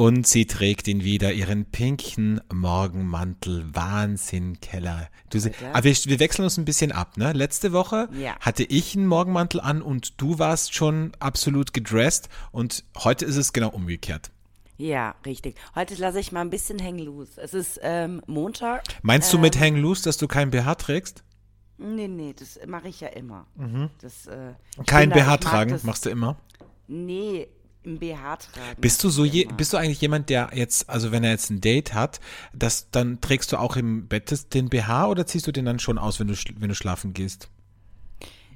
Und sie trägt ihn wieder, ihren pinken Morgenmantel. Wahnsinn, Keller. Du, aber wir, wir, wechseln uns ein bisschen ab, ne? Letzte Woche ja. hatte ich einen Morgenmantel an und du warst schon absolut gedressed und heute ist es genau umgekehrt. Ja, richtig. Heute lasse ich mal ein bisschen hängen loose. Es ist ähm, Montag. Meinst du mit ähm, hängen loose, dass du kein BH trägst? Nee, nee, das mache ich ja immer. Mhm. Das, äh, kein BH tragen, machst du immer? Nee, im BH tragen. Bist du so je, bist du eigentlich jemand, der jetzt, also wenn er jetzt ein Date hat, das, dann trägst du auch im Bett den BH oder ziehst du den dann schon aus, wenn du, wenn du schlafen gehst?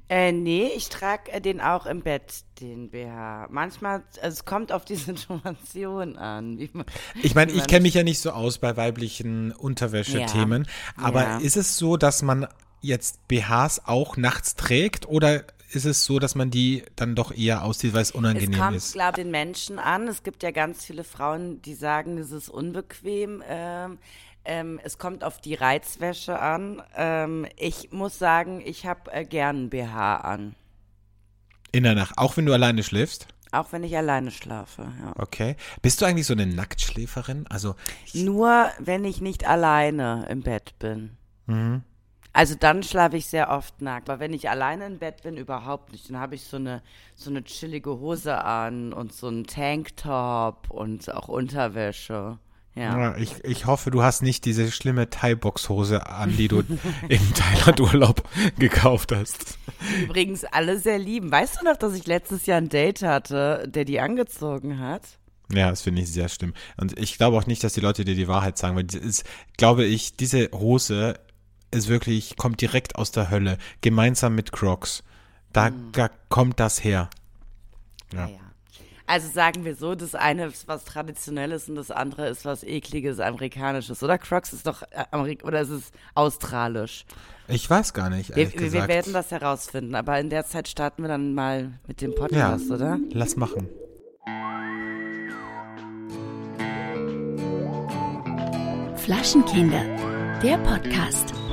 Äh, nee, ich trage äh, den auch im Bett, den BH. Manchmal, also es kommt auf die Situation an. Man, ich meine, ich kenne mich ja nicht so aus bei weiblichen Unterwäschethemen, ja, aber ja. ist es so, dass man jetzt BHs auch nachts trägt oder ist es so, dass man die dann doch eher auszieht, weil es unangenehm ist? Es kommt, glaube ich, den Menschen an. Es gibt ja ganz viele Frauen, die sagen, es ist unbequem. Ähm, ähm, es kommt auf die Reizwäsche an. Ähm, ich muss sagen, ich habe äh, gern BH an. In der Nacht, auch wenn du alleine schläfst? Auch wenn ich alleine schlafe, ja. Okay. Bist du eigentlich so eine Nacktschläferin? Also Nur, wenn ich nicht alleine im Bett bin. Mhm. Also dann schlafe ich sehr oft nackt. Aber wenn ich alleine im Bett bin, überhaupt nicht. Dann habe ich so eine, so eine chillige Hose an und so einen Tanktop und auch Unterwäsche. Ja. ja. ich, ich hoffe, du hast nicht diese schlimme Thai-Box-Hose an, die du im Thailand-Urlaub gekauft hast. Übrigens alle sehr lieben. Weißt du noch, dass ich letztes Jahr ein Date hatte, der die angezogen hat? Ja, das finde ich sehr schlimm. Und ich glaube auch nicht, dass die Leute dir die Wahrheit sagen, weil ist, glaube ich, diese Hose ist wirklich, kommt direkt aus der Hölle, gemeinsam mit Crocs. Da, mhm. da kommt das her. Ja. ja. Also sagen wir so, das eine ist was Traditionelles und das andere ist was Ekliges, Amerikanisches. Oder Crocs ist doch äh, Amerik oder ist es australisch? Ich weiß gar nicht. Wir, wir, werden das herausfinden, aber in der Zeit starten wir dann mal mit dem Podcast, ja, oder? Lass machen. Flaschenkinder, der Podcast.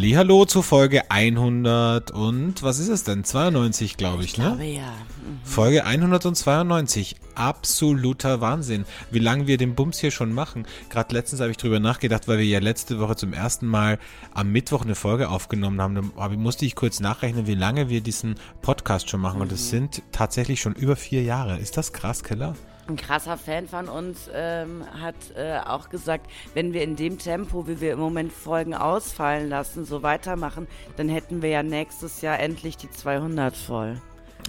Hallo zu Folge 100 und was ist es denn? 92, glaube ich, ich glaube, ne? ja. Mhm. Folge 192. Absoluter Wahnsinn, wie lange wir den Bums hier schon machen. Gerade letztens habe ich drüber nachgedacht, weil wir ja letzte Woche zum ersten Mal am Mittwoch eine Folge aufgenommen haben. Da musste ich kurz nachrechnen, wie lange wir diesen Podcast schon machen. Mhm. Und es sind tatsächlich schon über vier Jahre. Ist das krass, Keller? Ein krasser Fan von uns ähm, hat äh, auch gesagt, wenn wir in dem Tempo, wie wir im Moment Folgen ausfallen lassen, so weitermachen, dann hätten wir ja nächstes Jahr endlich die 200 voll.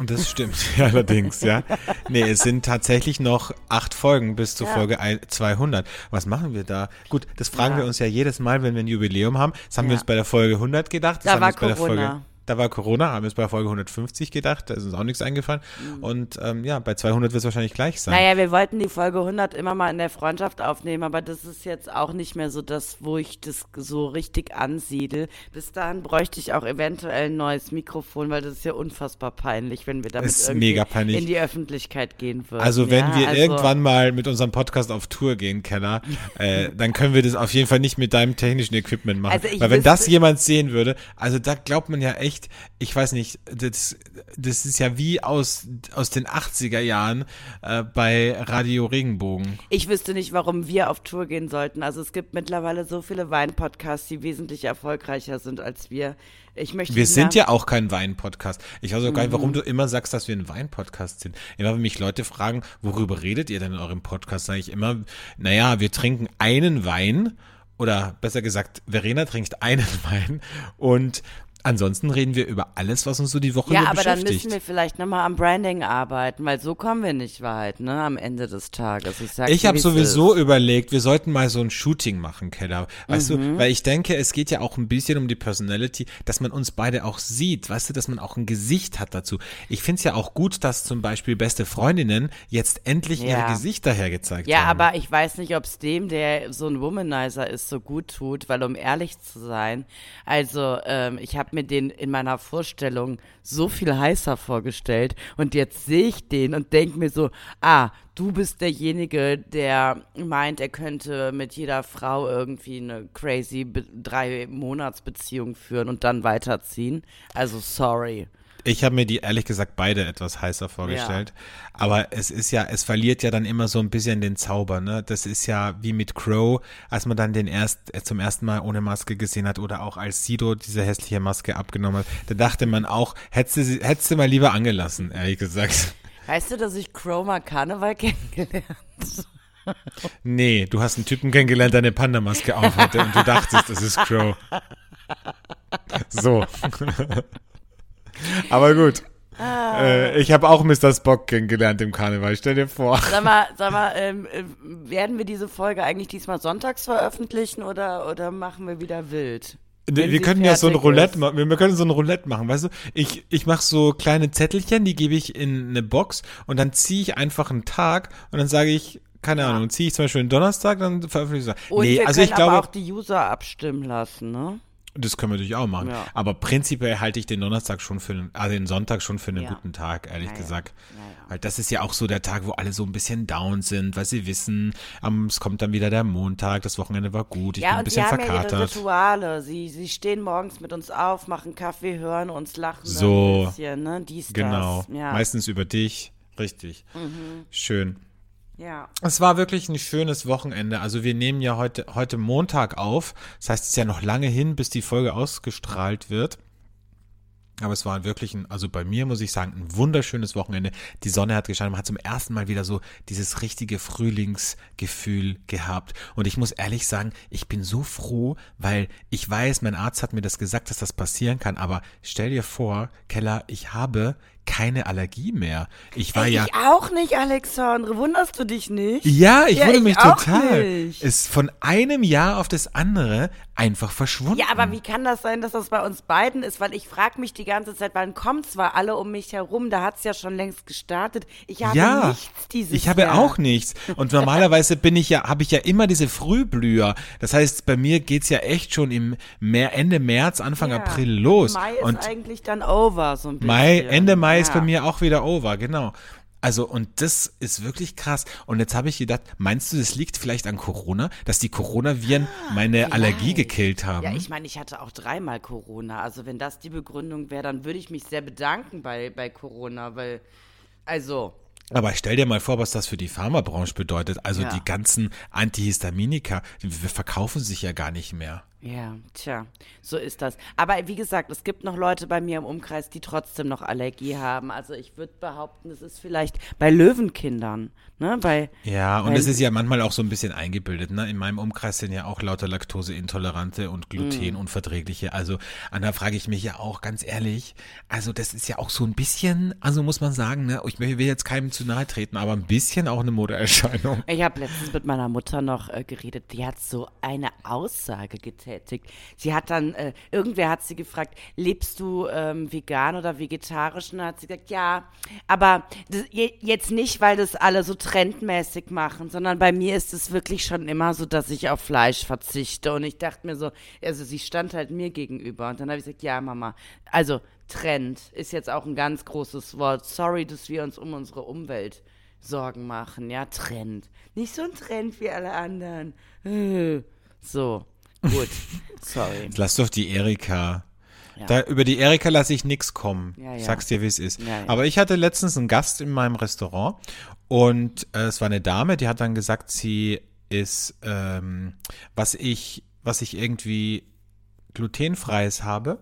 Das stimmt, allerdings, ja. Nee, es sind tatsächlich noch acht Folgen bis zur ja. Folge 200. Was machen wir da? Gut, das fragen ja. wir uns ja jedes Mal, wenn wir ein Jubiläum haben. Das haben ja. wir uns bei der Folge 100 gedacht. Das da haben war wir uns Corona. bei der Folge da war Corona, haben wir es bei Folge 150 gedacht, da ist uns auch nichts eingefallen. Mhm. Und ähm, ja, bei 200 wird es wahrscheinlich gleich sein. Naja, wir wollten die Folge 100 immer mal in der Freundschaft aufnehmen, aber das ist jetzt auch nicht mehr so das, wo ich das so richtig ansiedel. Bis dahin bräuchte ich auch eventuell ein neues Mikrofon, weil das ist ja unfassbar peinlich, wenn wir damit irgendwie in die Öffentlichkeit gehen würden. Also wenn ja, wir also irgendwann mal mit unserem Podcast auf Tour gehen, Keller, äh, dann können wir das auf jeden Fall nicht mit deinem technischen Equipment machen. Also weil wenn das jemand sehen würde, also da glaubt man ja echt, echt, ich weiß nicht, das, das ist ja wie aus, aus den 80er Jahren äh, bei Radio Regenbogen. Ich wüsste nicht, warum wir auf Tour gehen sollten. Also es gibt mittlerweile so viele Wein-Podcasts, die wesentlich erfolgreicher sind als wir. Ich möchte wir sind ja auch kein Wein-Podcast. Ich weiß auch gar nicht, warum mhm. du immer sagst, dass wir ein Wein-Podcast sind. Immer wenn mich Leute fragen, worüber redet ihr denn in eurem Podcast, sage ich immer, naja, wir trinken einen Wein oder besser gesagt, Verena trinkt einen Wein und Ansonsten reden wir über alles, was uns so die Woche ja, beschäftigt. Ja, aber dann müssen wir vielleicht nochmal am Branding arbeiten, weil so kommen wir nicht weit, ne, am Ende des Tages. Ich, ich habe sowieso ist. überlegt, wir sollten mal so ein Shooting machen, Keller. Weißt mhm. du, weil ich denke, es geht ja auch ein bisschen um die Personality, dass man uns beide auch sieht, weißt du, dass man auch ein Gesicht hat dazu. Ich finde es ja auch gut, dass zum Beispiel beste Freundinnen jetzt endlich ja. ihre Gesichter hergezeigt ja, haben. Ja, aber ich weiß nicht, ob es dem, der so ein Womanizer ist, so gut tut, weil um ehrlich zu sein, also ähm, ich habe habe mir den in meiner Vorstellung so viel heißer vorgestellt und jetzt sehe ich den und denke mir so, ah, du bist derjenige, der meint, er könnte mit jeder Frau irgendwie eine crazy drei Monatsbeziehung führen und dann weiterziehen. Also sorry. Ich habe mir die ehrlich gesagt beide etwas heißer vorgestellt. Ja. Aber es ist ja, es verliert ja dann immer so ein bisschen den Zauber, ne? Das ist ja wie mit Crow, als man dann den erst äh, zum ersten Mal ohne Maske gesehen hat oder auch als Sido diese hässliche Maske abgenommen hat. Da dachte man auch, hättest du, hättest du mal lieber angelassen, ehrlich gesagt. Weißt du, dass ich Crow mal Karneval kennengelernt Nee, du hast einen Typen kennengelernt, der eine Panda-Maske aufhatte und du dachtest, das ist Crow. So. Aber gut. Ah. Äh, ich habe auch Mr. Spock kennengelernt im Karneval. Stell dir vor. Sag mal, sag mal ähm, äh, werden wir diese Folge eigentlich diesmal sonntags veröffentlichen oder, oder machen wir wieder wild? Wenn wir können ja so ein Roulette machen. Wir können so ein Roulette machen, weißt du? Ich, ich mache so kleine Zettelchen, die gebe ich in eine Box und dann ziehe ich einfach einen Tag und dann sage ich, keine ja. Ahnung, ziehe ich zum Beispiel einen Donnerstag, dann veröffentliche ich es. Und nee, wir also können ich glaube, aber auch die User abstimmen lassen, ne? Das können wir natürlich auch machen. Ja. Aber prinzipiell halte ich den Donnerstag schon für, einen, also den Sonntag schon für einen ja. guten Tag, ehrlich ja, gesagt. Weil das ist ja auch so der Tag, wo alle so ein bisschen down sind, weil sie wissen, um, es kommt dann wieder der Montag, das Wochenende war gut, ich bin ein bisschen verkatert. Ja, und ja ihre Rituale. Sie, sie stehen morgens mit uns auf, machen Kaffee, hören uns, lachen so, ein bisschen, ne? Dies, genau. Meistens über dich. Richtig. Mhm. Schön. Ja. Es war wirklich ein schönes Wochenende. Also wir nehmen ja heute, heute Montag auf. Das heißt, es ist ja noch lange hin, bis die Folge ausgestrahlt wird. Aber es war wirklich ein, also bei mir muss ich sagen, ein wunderschönes Wochenende. Die Sonne hat gescheint, man hat zum ersten Mal wieder so dieses richtige Frühlingsgefühl gehabt. Und ich muss ehrlich sagen, ich bin so froh, weil ich weiß, mein Arzt hat mir das gesagt, dass das passieren kann. Aber stell dir vor, Keller, ich habe keine Allergie mehr. Ich war Ey, ja. Ich auch nicht, Alexandre. Wunderst du dich nicht? Ja, ich ja, wundere mich total. Nicht. Ist von einem Jahr auf das andere einfach verschwunden. Ja, aber wie kann das sein, dass das bei uns beiden ist? Weil ich frage mich die ganze Zeit, wann kommt zwar alle um mich herum, da hat es ja schon längst gestartet. Ich habe ja, nichts dieses Ich habe Jahr. auch nichts. Und normalerweise bin ich ja, habe ich ja immer diese Frühblüher. Das heißt, bei mir geht es ja echt schon im Ende März, Anfang ja. April los. Mai ist Und eigentlich dann over, so ein bisschen. Mai, Ende Mai ja. ist bei mir auch wieder over, genau. Also, und das ist wirklich krass. Und jetzt habe ich gedacht, meinst du, das liegt vielleicht an Corona, dass die Coronaviren meine vielleicht. Allergie gekillt haben? Ja, ich meine, ich hatte auch dreimal Corona. Also, wenn das die Begründung wäre, dann würde ich mich sehr bedanken bei, bei Corona, weil, also. Aber stell dir mal vor, was das für die Pharmabranche bedeutet. Also, ja. die ganzen Antihistaminika, die verkaufen sich ja gar nicht mehr. Ja, tja, so ist das. Aber wie gesagt, es gibt noch Leute bei mir im Umkreis, die trotzdem noch Allergie haben. Also ich würde behaupten, es ist vielleicht bei Löwenkindern, ne? Bei, ja, und es ist ja manchmal auch so ein bisschen eingebildet, ne? In meinem Umkreis sind ja auch lauter Laktoseintolerante und Glutenunverträgliche. Mm. Also, an da frage ich mich ja auch ganz ehrlich, also das ist ja auch so ein bisschen, also muss man sagen, ne? Ich will jetzt keinem zu nahe treten, aber ein bisschen auch eine Modeerscheinung. Ich habe letztens mit meiner Mutter noch äh, geredet, die hat so eine Aussage getätigt betätigt. Sie hat dann, äh, irgendwer hat sie gefragt, lebst du ähm, vegan oder vegetarisch? Und dann hat sie gesagt, ja, aber das, jetzt nicht, weil das alle so trendmäßig machen, sondern bei mir ist es wirklich schon immer so, dass ich auf Fleisch verzichte. Und ich dachte mir so, also sie stand halt mir gegenüber. Und dann habe ich gesagt, ja, Mama, also Trend ist jetzt auch ein ganz großes Wort. Sorry, dass wir uns um unsere Umwelt Sorgen machen. Ja, Trend. Nicht so ein Trend wie alle anderen. So. Gut, sorry. Lass doch die Erika. Ja. Da, über die Erika lasse ich nichts kommen. Ja, ja. Sag's dir, wie es ist. Ja, Aber ich hatte letztens einen Gast in meinem Restaurant und äh, es war eine Dame, die hat dann gesagt, sie ist, ähm, was ich, was ich irgendwie glutenfreies habe.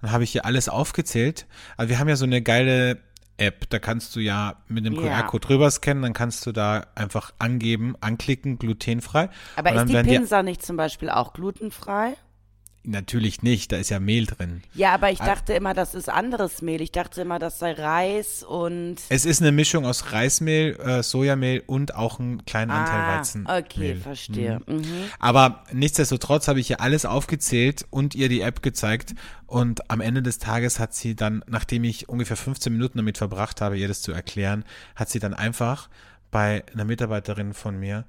Dann habe ich hier alles aufgezählt. Also wir haben ja so eine geile App. Da kannst du ja mit dem ja. QR-Code drüber scannen, dann kannst du da einfach angeben, anklicken, glutenfrei. Aber ist die Pinsa nicht zum Beispiel auch glutenfrei? Natürlich nicht, da ist ja Mehl drin. Ja, aber ich dachte immer, das ist anderes Mehl. Ich dachte immer, das sei Reis und. Es ist eine Mischung aus Reismehl, äh, Sojamehl und auch einen kleinen Anteil ah, Weizenmehl. Okay, verstehe. Mhm. Mhm. Aber nichtsdestotrotz habe ich ihr alles aufgezählt und ihr die App gezeigt. Und am Ende des Tages hat sie dann, nachdem ich ungefähr 15 Minuten damit verbracht habe, ihr das zu erklären, hat sie dann einfach bei einer Mitarbeiterin von mir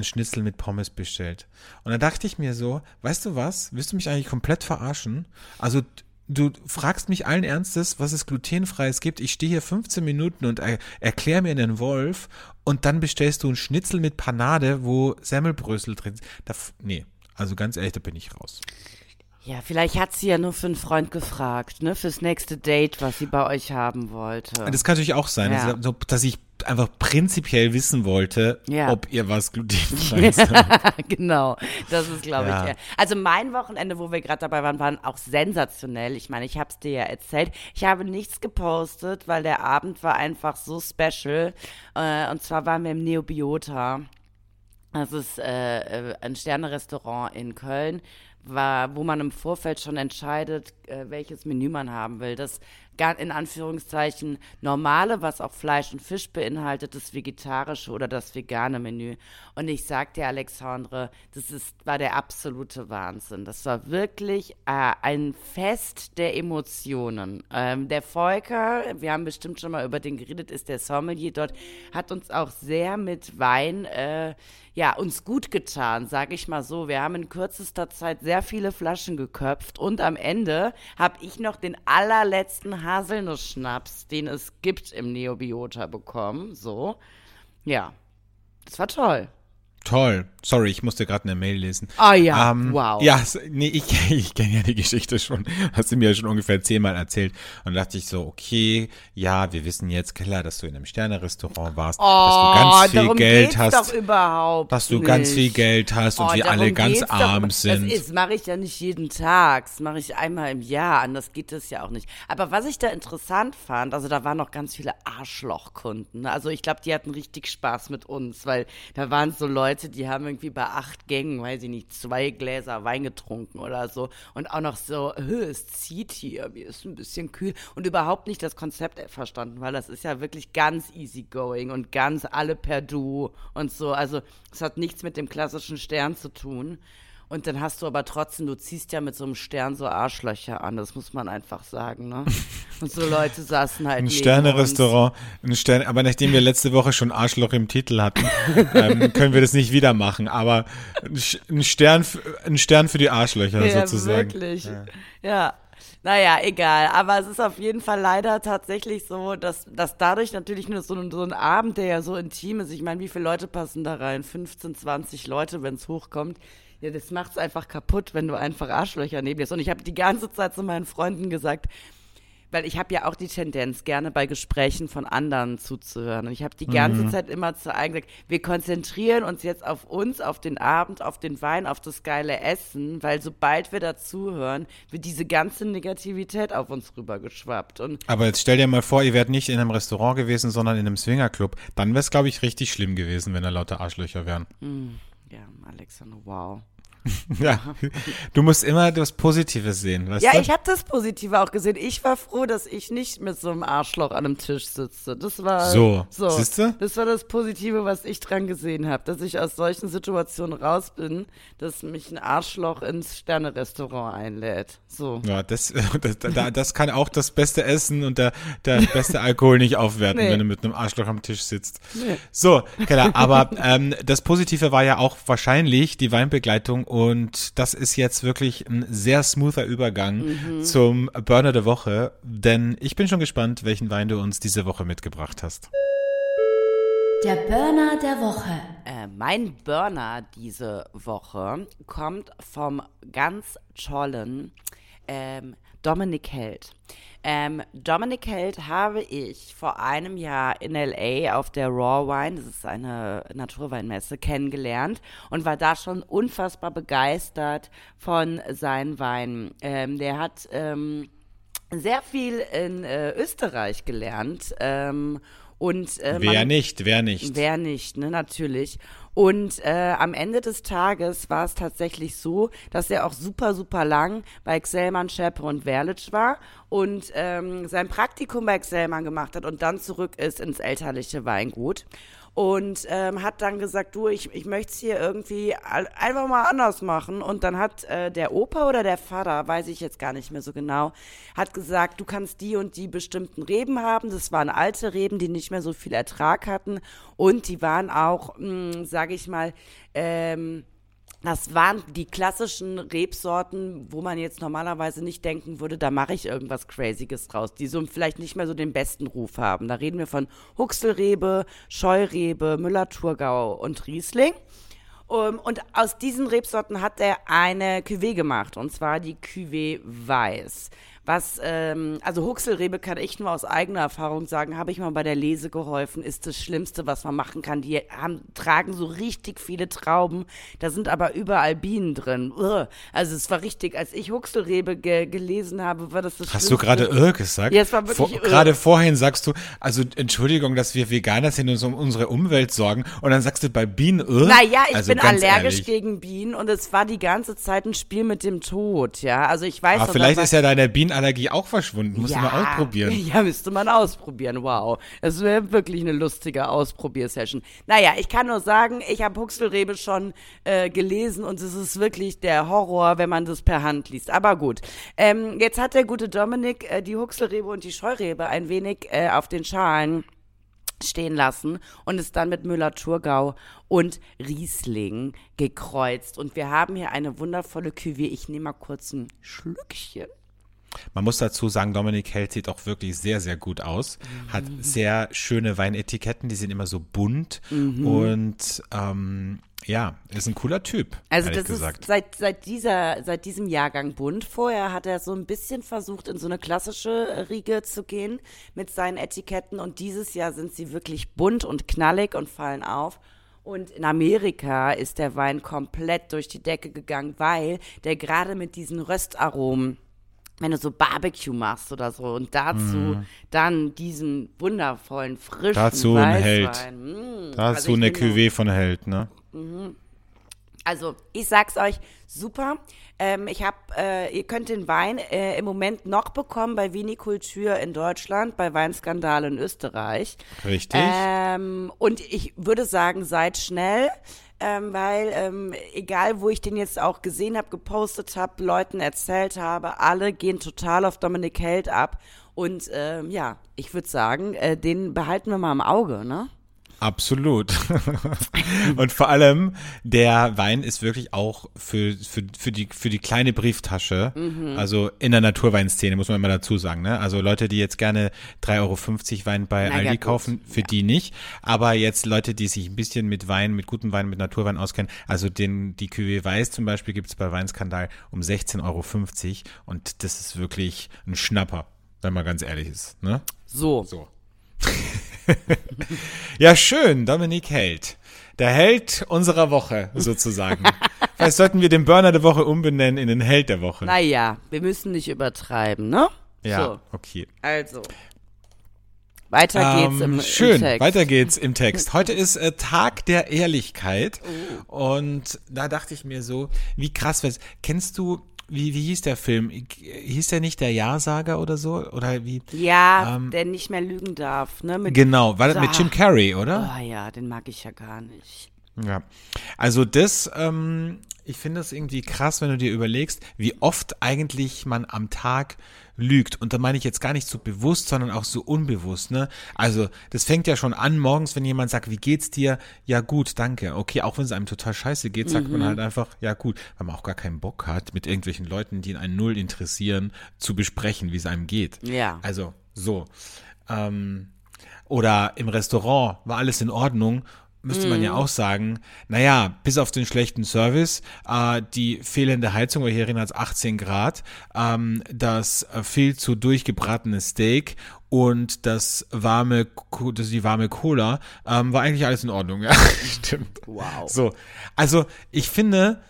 einen Schnitzel mit Pommes bestellt. Und dann dachte ich mir so, weißt du was, willst du mich eigentlich komplett verarschen? Also du fragst mich allen Ernstes, was es glutenfreies gibt. Ich stehe hier 15 Minuten und er, erklär mir einen Wolf und dann bestellst du einen Schnitzel mit Panade, wo Semmelbrösel drin sind. Da, nee, also ganz ehrlich, da bin ich raus. Ja, vielleicht hat sie ja nur für einen Freund gefragt, ne, fürs nächste Date, was sie bei euch haben wollte. Das kann natürlich auch sein, Ja. dass ich einfach prinzipiell wissen wollte, Ja. ob ihr was glutenfreies habt. genau, das ist, glaube Ja. ich. Ja. Also mein Wochenende, wo wir gerade dabei waren, waren auch sensationell. Ich meine, ich habe es dir ja erzählt. Ich habe nichts gepostet, weil der Abend war einfach so special. Äh, und zwar waren wir im Neobiota. Das ist äh, äh, ein Sternerestaurant in Köln, war, wo man im Vorfeld schon entscheidet, äh, welches Menü man haben will. Das in Anführungszeichen normale, was auch Fleisch und Fisch beinhaltet, das vegetarische oder das vegane Menü. Und ich sag dir, Alexandre, das ist, war der absolute Wahnsinn. Das war wirklich äh, ein Fest der Emotionen. Ähm, der Volker, wir haben bestimmt schon mal über den geredet, ist der Sommelier dort, hat uns auch sehr mit Wein äh, ja, uns gut getan, sag ich mal so. Wir haben in kürzester Zeit sehr viele Flaschen geköpft und am Ende habe ich noch den allerletzten Haselnussschnaps, den es gibt im Neobiota bekommen. So. Ja. Das war toll. Toll. Sorry, ich musste gerade eine Mail lesen. Ah ja, Ähm, wow. Ja, nee, ich, ich kenne ja die Geschichte schon. Hast du mir ja schon ungefähr zehnmal erzählt. Und dachte ich so, okay, ja, wir wissen jetzt, Keller, dass du in einem Sternerestaurant warst, dass du ganz viel Oh, Geld hast, doch überhaupt dass du nicht. ganz viel Geld hast und Oh, wir alle ganz doch arm sind. Das mache ich ja nicht jeden Tag. Das mache ich einmal im Jahr. Anders geht das ja auch nicht. Aber was ich da interessant fand, also da waren noch ganz viele Arschlochkunden. ne? Also ich glaube, die hatten richtig Spaß mit uns, weil da waren so Leute, die haben irgendwie bei acht Gängen, weiß ich nicht, zwei Gläser Wein getrunken oder so. Und auch noch so, "Hö, es zieht hier, mir ist ein bisschen kühl. Und überhaupt nicht das Konzept verstanden, weil das ist ja wirklich ganz easygoing und ganz alle per Du und so. Also es hat nichts mit dem klassischen Stern zu tun. Und dann hast du aber trotzdem, du ziehst ja mit so einem Stern so Arschlöcher an, das muss man einfach sagen, ne? Und so Leute saßen halt Ein Sternerestaurant, ein Stern, aber nachdem wir letzte Woche schon Arschloch im Titel hatten, ähm, können wir das nicht wieder machen. Aber ein Stern, ein Stern für die Arschlöcher. Ja, sozusagen. wirklich. Ja. Naja, egal. Aber es ist auf jeden Fall leider tatsächlich so, dass, dass dadurch natürlich nur so ein, so ein Abend, der ja so intim ist, ich meine, wie viele Leute passen da rein? 15, 20 Leute, wenn es hochkommt. Ja, das macht's einfach kaputt, wenn du einfach Arschlöcher neben dir hast. Und ich habe die ganze Zeit zu meinen Freunden gesagt, weil ich habe ja auch die Tendenz, gerne bei Gesprächen von anderen zuzuhören. Und ich habe die ganze Mhm. Zeit immer zu allen gesagt, wir konzentrieren uns jetzt auf uns, auf den Abend, auf den Wein, auf das geile Essen, weil sobald wir dazuhören, wird diese ganze Negativität auf uns rübergeschwappt. Und Aber jetzt stell dir mal vor, ihr wärt nicht in einem Restaurant gewesen, sondern in einem Swingerclub. Dann wäre es, glaube ich, richtig schlimm gewesen, wenn da lauter Arschlöcher wären. Ja, Alexander, wow. Ja, du musst immer das Positive sehen, weißt Ja, du? ich habe das Positive auch gesehen. Ich war froh, dass ich nicht mit so einem Arschloch an einem Tisch sitze. Das war So, so. siehste? Das war das Positive, was ich dran gesehen habe, dass ich aus solchen Situationen raus bin, dass mich ein Arschloch ins Sternerestaurant einlädt. So. Ja, das, das, da- das kann auch das beste Essen und der, der beste Alkohol nicht aufwerten, Nee. wenn du mit einem Arschloch am Tisch sitzt. So, Keller, aber ähm, das Positive war ja auch wahrscheinlich die Weinbegleitung und das ist jetzt wirklich ein sehr smoother Übergang Mhm. zum Burner der Woche, denn ich bin schon gespannt, welchen Wein du uns diese Woche mitgebracht hast. Der Burner der Woche. Äh, mein Burner diese Woche kommt vom ganz tollen ähm, Dominik Held. Ähm, Dominik Held habe ich vor einem Jahr in LA auf der Raw Wine, das ist eine Naturweinmesse, kennengelernt und war da schon unfassbar begeistert von seinen Weinen. Ähm, der hat ähm, sehr viel in äh, Österreich gelernt ähm, und äh, Wer man- nicht, wer nicht. Wer nicht, ne, natürlich. Und äh, am Ende des Tages war es tatsächlich so, dass er auch super, super lang bei Xellmann, Schäpe und Werlitsch war und ähm, sein Praktikum bei Xellmann gemacht hat und dann zurück ist ins elterliche Weingut. Und ähm, hat dann gesagt, du, ich, ich möchte es hier irgendwie einfach mal anders machen. Und dann hat äh, der Opa oder der Vater, weiß ich jetzt gar nicht mehr so genau, hat gesagt, du kannst die und die bestimmten Reben haben. Das waren alte Reben, die nicht mehr so viel Ertrag hatten. Und die waren auch, mh, sage ich mal, ähm, Das waren die klassischen Rebsorten, wo man jetzt normalerweise nicht denken würde, da mache ich irgendwas Crazyes draus, die so vielleicht nicht mehr so den besten Ruf haben. Da reden wir von Huxelrebe, Scheurebe, Müller-Thurgau und Riesling. Um, und aus diesen Rebsorten hat er eine Cuvée gemacht, und zwar die Cuvée Weiß. Was, ähm, also Huxelrebe kann ich nur aus eigener Erfahrung sagen, habe ich mal bei der Lese geholfen, ist das Schlimmste, was man machen kann. Die haben, tragen so richtig viele Trauben, da sind aber überall Bienen drin. Ugh. Also es war richtig, als ich Huxelrebe ge gelesen habe, war das das Hast Schlimmste. du gerade irr gesagt? Ja, es war wirklich Vor. Gerade vorhin sagst du, also Entschuldigung, dass wir Veganer sind und uns um unsere Umwelt sorgen und dann sagst du bei Bienen irr? Naja, ich also bin allergisch ehrlich. gegen Bienen und es war die ganze Zeit ein Spiel mit dem Tod, ja. Also ich weiß Aber noch, vielleicht ist ja deine Bienenallergie auch verschwunden. Musst du mal ausprobieren. Ja, müsste man ausprobieren. Wow. Das wäre wirklich eine lustige Ausprobiersession. Naja, ich kann nur sagen, ich habe Huxelrebe schon äh, gelesen und es ist wirklich der Horror, wenn man das per Hand liest. Aber gut. Ähm, jetzt hat der gute Dominik äh, die Huxelrebe und die Scheurebe ein wenig äh, auf den Schalen stehen lassen und es dann mit Müller-Thurgau und Riesling gekreuzt. Und wir haben hier eine wundervolle Cuvée. Ich nehme mal kurz ein Schlückchen. Man muss dazu sagen, Dominik Held sieht auch wirklich sehr, sehr gut aus. Hat Mhm. sehr schöne Weinetiketten, die sind immer so bunt Mhm. und ähm, ja, ist ein cooler Typ. Also das gesagt. ist seit, seit, dieser, seit diesem Jahrgang bunt. Vorher hat er so ein bisschen versucht, in so eine klassische Riege zu gehen mit seinen Etiketten. Und dieses Jahr sind sie wirklich bunt und knallig und fallen auf. Und in Amerika ist der Wein komplett durch die Decke gegangen, weil der gerade mit diesen Röstaromen, wenn du so Barbecue machst oder so und dazu dann diesen wundervollen, frischen Mhm. Dazu ein Held. Weißwein. Mm. Dazu Also eine Cuvée von Held, ne? also, ich sag's euch, super. Ähm, ich hab, äh, ihr könnt den Wein äh, im Moment noch bekommen bei Vinikultur in Deutschland, bei Weinskandal in Österreich. Richtig. Ähm, und ich würde sagen, seid schnell, ähm, weil ähm, egal, wo ich den jetzt auch gesehen habe, gepostet habe, Leuten erzählt habe, alle gehen total auf Dominik Held ab. Und ähm, ja, ich würde sagen, äh, den behalten wir mal im Auge, ne? Absolut. Und vor allem, der Wein ist wirklich auch für, für, für, die, für die kleine Brieftasche, Mhm. also in der Naturweinszene, muss man immer dazu sagen. Ne? Also Leute, die jetzt gerne 3,50 Euro Wein bei Na ja, Aldi kaufen, für die nicht. Aber jetzt Leute, die sich ein bisschen mit Wein, mit gutem Wein, mit Naturwein auskennen, also den, die Cuvée Weiß zum Beispiel gibt's bei Weinskandal um 16,50 Euro. Und das ist wirklich ein Schnapper, wenn man ganz ehrlich ist. Ne? So. So. ja, schön, Dominik Held. Der Held unserer Woche, sozusagen. Vielleicht sollten wir den Burner der Woche umbenennen in den Held der Woche. Naja, wir müssen nicht übertreiben, ne? ja, So, okay. also. Weiter geht's Ähm, im, schön, im Text. weiter geht's im Text. Heute ist äh, Tag der Ehrlichkeit Oh. und da dachte ich mir so, wie krass, kennst du, wie, wie hieß der Film? Hieß der nicht der Ja-Sager oder so? Oder wie? Ja, Ähm, der nicht mehr lügen darf, ne? Mit, Genau, war das mit Ah. Jim Carrey, oder? Oh ja, den mag ich ja gar nicht. Ja, also das, ähm, ich finde das irgendwie krass, wenn du dir überlegst, wie oft eigentlich man am Tag lügt. Und da meine ich jetzt gar nicht so bewusst, sondern auch so unbewusst, ne? Also, das fängt ja schon an morgens, wenn jemand sagt, wie geht's dir? Ja, gut, danke. Okay, auch wenn es einem total scheiße geht, sagt man halt einfach, ja, gut, weil man auch gar keinen Bock hat, mit irgendwelchen Leuten, die in einen Null interessieren, zu besprechen, wie es einem geht. Ja. Also, so. Ähm, oder im Restaurant war alles in Ordnung. Müsste man Mhm. ja auch sagen, naja, bis auf den schlechten Service, äh, die fehlende Heizung, weil hier erinnert es 18 Grad, ähm, das äh, viel zu durchgebratene Steak und das warme, das, die warme Cola, ähm, war eigentlich alles in Ordnung. Ja, stimmt. Wow. So, also ich finde,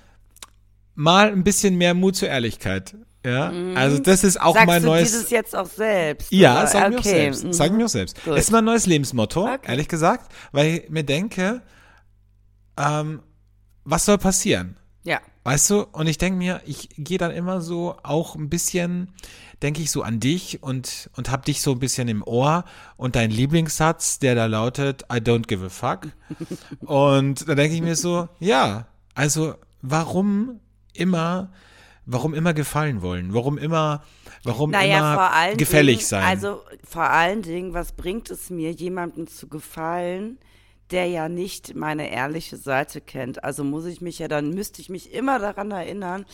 mal ein bisschen mehr Mut zur Ehrlichkeit. Ja, also das ist auch Mhm. Sagst mein du neues. dieses jetzt auch selbst? Ja, sag mir auch okay. selbst. mhm. Sag mir auch selbst. Gut. Ist mein neues Lebensmotto, Okay. ehrlich gesagt, weil ich mir denke, ähm, was soll passieren? Ja. Weißt du? Und ich denke mir, ich gehe dann immer so auch ein bisschen, denke ich so an dich und, und hab dich so ein bisschen im Ohr und dein Lieblingssatz, der da lautet, I don't give a fuck. und da denke ich mir so, ja, also warum immer, warum immer gefallen wollen? Warum immer, warum Naja, immer gefällig Dingen, sein? Also vor allen Dingen, was bringt es mir, jemandem zu gefallen, der ja nicht meine ehrliche Seite kennt. Also muss ich mich ja, dann müsste ich mich immer daran erinnern,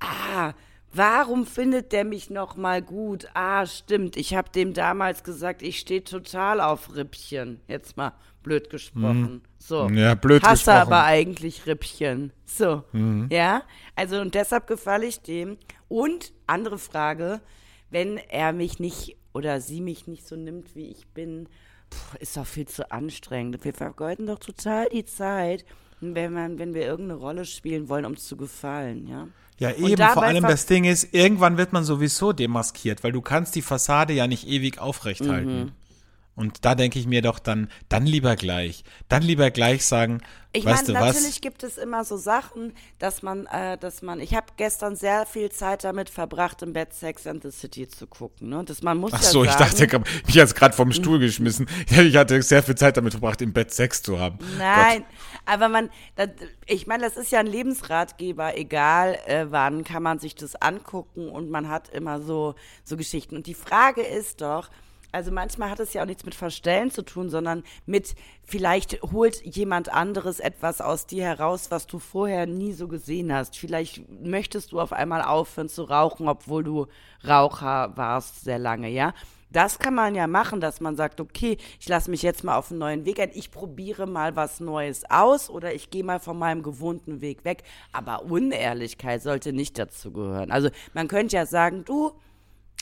ah, warum findet der mich noch mal gut? Ah, stimmt, ich habe dem damals gesagt, ich stehe total auf Rippchen. Jetzt mal blöd gesprochen. So. Ja, blöd Hasse gesprochen. aber eigentlich Rippchen. So. Ja, also und deshalb gefalle ich dem. Und andere Frage, wenn er mich nicht oder sie mich nicht so nimmt, wie ich bin, pff, ist doch viel zu anstrengend. Wir vergeuden doch total die Zeit, wenn, man, wenn wir irgendeine Rolle spielen wollen, um zu gefallen, ja. Ja, eben. Vor allem das Ding ist, irgendwann wird man sowieso demaskiert, weil du kannst die Fassade ja nicht ewig aufrechthalten. Mhm. Und da denke ich mir doch dann, dann lieber gleich. Dann lieber gleich sagen, Ich weißt meine, du natürlich was? gibt es immer so Sachen, dass man, äh, dass man, ich habe gestern sehr viel Zeit damit verbracht, im Bett Sex and the City zu gucken. Ne? Das, man muss Ach ja so, ich sagen, dachte, grad- mich hat's gerade vom Stuhl geschmissen. Ich hatte sehr viel Zeit damit verbracht, im Bett Sex zu haben. Nein, aber man, das, ich meine, das ist ja ein Lebensratgeber, egal äh, wann kann man sich das angucken und man hat immer so, so Geschichten. Und die Frage ist doch, also manchmal hat es ja auch nichts mit Verstellen zu tun, sondern mit, vielleicht holt jemand anderes etwas aus dir heraus, was du vorher nie so gesehen hast. Vielleicht möchtest du auf einmal aufhören zu rauchen, obwohl du Raucher warst sehr lange, ja. Das kann man ja machen, dass man sagt, okay, ich lasse mich jetzt mal auf einen neuen Weg ein, ich probiere mal was Neues aus oder ich gehe mal von meinem gewohnten Weg weg. Aber Unehrlichkeit sollte nicht dazu gehören. Also man könnte ja sagen, du,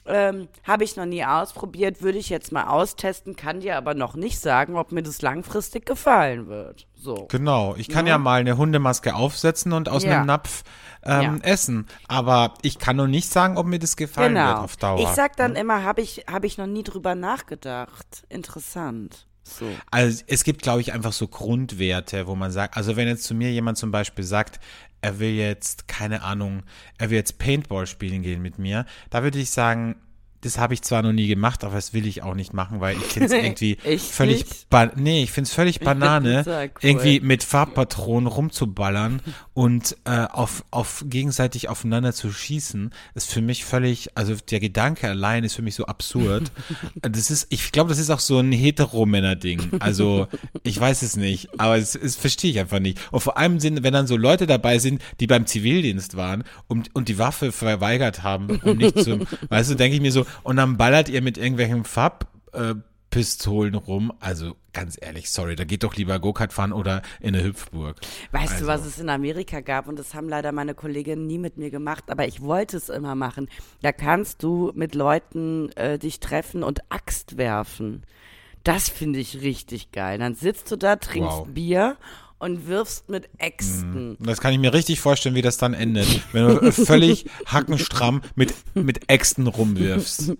ähm, habe ich noch nie ausprobiert, würde ich jetzt mal austesten, kann dir aber noch nicht sagen, ob mir das langfristig gefallen wird. So. Genau, ich kann ja, mal eine Hundemaske aufsetzen und aus Ja. einem Napf ähm, essen. Aber ich kann noch nicht sagen, ob mir das gefallen wird Genau. auf Dauer. Ich sag dann immer, habe ich, hab ich noch nie drüber nachgedacht. Interessant. So. Also es gibt, glaube ich, einfach so Grundwerte, wo man sagt, also wenn jetzt zu mir jemand zum Beispiel sagt, er will jetzt, keine Ahnung, er will jetzt Paintball spielen gehen mit mir, da würde ich sagen, das habe ich zwar noch nie gemacht, aber das will ich auch nicht machen, weil ich finde es irgendwie völlig, nee, ich finde es völlig Banane, cool. irgendwie mit Farbpatronen rumzuballern und äh, auf, auf gegenseitig aufeinander zu schießen, ist für mich völlig, also der Gedanke allein ist für mich so absurd. das ist, ich glaube, das ist auch so ein Heteromänner-Ding. Also, ich weiß es nicht, aber es, es verstehe ich einfach nicht. Und vor allem sind, wenn dann so Leute dabei sind, die beim Zivildienst waren und, und die Waffe verweigert haben, um nicht zu, weißt du, denke ich mir so, und dann ballert ihr mit irgendwelchen Farb, äh, Pistolen rum. Also ganz ehrlich, sorry, da geht doch lieber Go-Kart fahren oder in eine Hüpfburg. Weißt also. du, was es in Amerika gab? Und das haben leider meine Kolleginnen nie mit mir gemacht, aber ich wollte es immer machen. Da kannst du mit Leuten äh, dich treffen und Axt werfen. Das finde ich richtig geil. Dann sitzt du da, trinkst Wow. Bier und wirfst mit Äxten. Das kann ich mir richtig vorstellen, wie das dann endet, wenn du völlig hackenstramm mit, mit Äxten rumwirfst.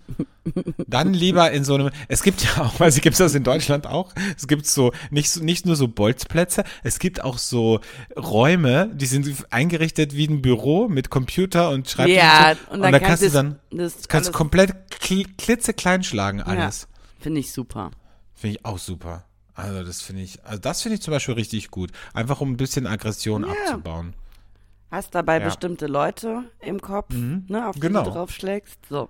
Dann lieber in so einem, es gibt ja auch, also gibt es das in Deutschland auch, es gibt so, nicht, nicht nur so Bolzplätze, es gibt auch so Räume, die sind eingerichtet wie ein Büro mit Computer und Schreibtisch Ja, und, so. und und, dann da kannst du dann, das kannst komplett kli- klitzeklein schlagen alles. Ja, finde ich super. Finde ich auch super. Also das finde ich, also das finde ich zum Beispiel richtig gut. Einfach um ein bisschen Aggression abzubauen. Hast dabei Ja. bestimmte Leute im Kopf, ne, auf die genau. du draufschlägst. So.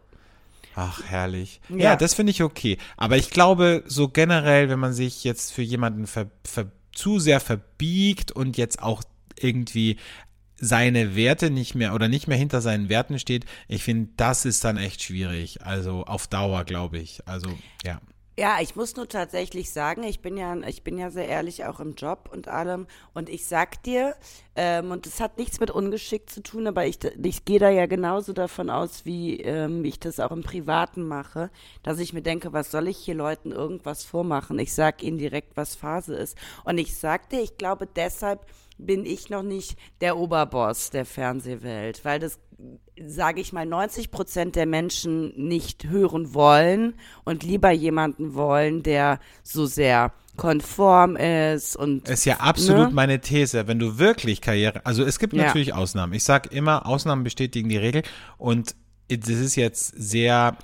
Ach, herrlich. Ja, Ja. das finde ich okay. Aber ich glaube, so generell, wenn man sich jetzt für jemanden ver, ver, zu sehr verbiegt und jetzt auch irgendwie seine Werte nicht mehr oder nicht mehr hinter seinen Werten steht, ich finde, das ist dann echt schwierig. Also auf Dauer, glaube ich. Also, ja. Ja, ich muss nur tatsächlich sagen, ich bin ja, ich bin ja sehr ehrlich auch im Job und allem. Und ich sag dir, ähm, und das hat nichts mit Ungeschick zu tun, aber ich, ich gehe da ja genauso davon aus, wie ähm, ich das auch im Privaten mache, dass ich mir denke, was soll ich hier Leuten irgendwas vormachen? Ich sag ihnen direkt, was Phase ist. Und ich sag dir, ich glaube, deshalb bin ich noch nicht der Oberboss der Fernsehwelt, weil das sage ich mal, 90 Prozent der Menschen nicht hören wollen und lieber jemanden wollen, der so sehr konform ist und Ist ja absolut Ne? meine These. Wenn du wirklich Karriere, also es gibt Ja. natürlich Ausnahmen. Ich sag immer, Ausnahmen bestätigen die Regel und das ist jetzt sehr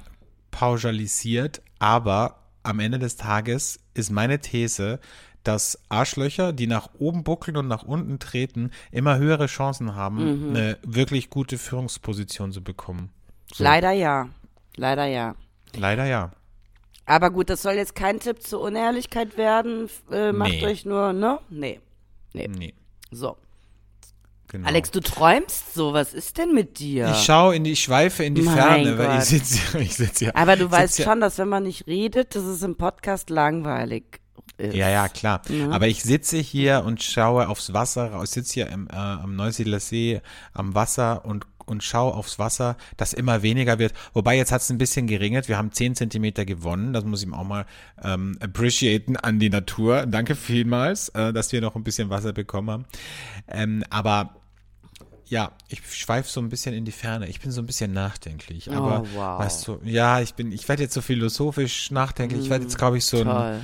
pauschalisiert, aber am Ende des Tages ist meine These, dass Arschlöcher, die nach oben buckeln und nach unten treten, immer höhere Chancen haben, Mhm. eine wirklich gute Führungsposition zu bekommen. So. leider ja. Leider ja. Leider ja. Aber gut, das soll jetzt kein Tipp zur Unehrlichkeit werden. Äh, macht Nee. euch nur, ne? Nee. Nee. Nee, So. genau. Alex, du träumst so. Was ist denn mit dir? Ich schaue in die, ich schweife in die Mein Ferne, weil Gott. ich sitze, ich sitze hier. Aber du sitz hier- schon, dass wenn man nicht redet, dass es im Podcast langweilig ist. Ja, ja, klar. Mhm. Aber ich sitze hier und schaue aufs Wasser raus. Ich sitze hier im, äh, am Neusiedler See am Wasser und, und schaue aufs Wasser, das immer weniger wird. Wobei jetzt hat es ein bisschen geringert. Wir haben 10 Zentimeter gewonnen. Das muss ich auch mal ähm, appreciaten an die Natur. Danke vielmals, äh, dass wir noch ein bisschen Wasser bekommen haben. Ähm, aber ja, ich schweife so ein bisschen in die Ferne. Ich bin so ein bisschen nachdenklich. Aber Oh, wow. weißt du, ja, ich bin, ich werde jetzt so philosophisch nachdenklich. Ich werde jetzt, glaube ich, so ein Toll.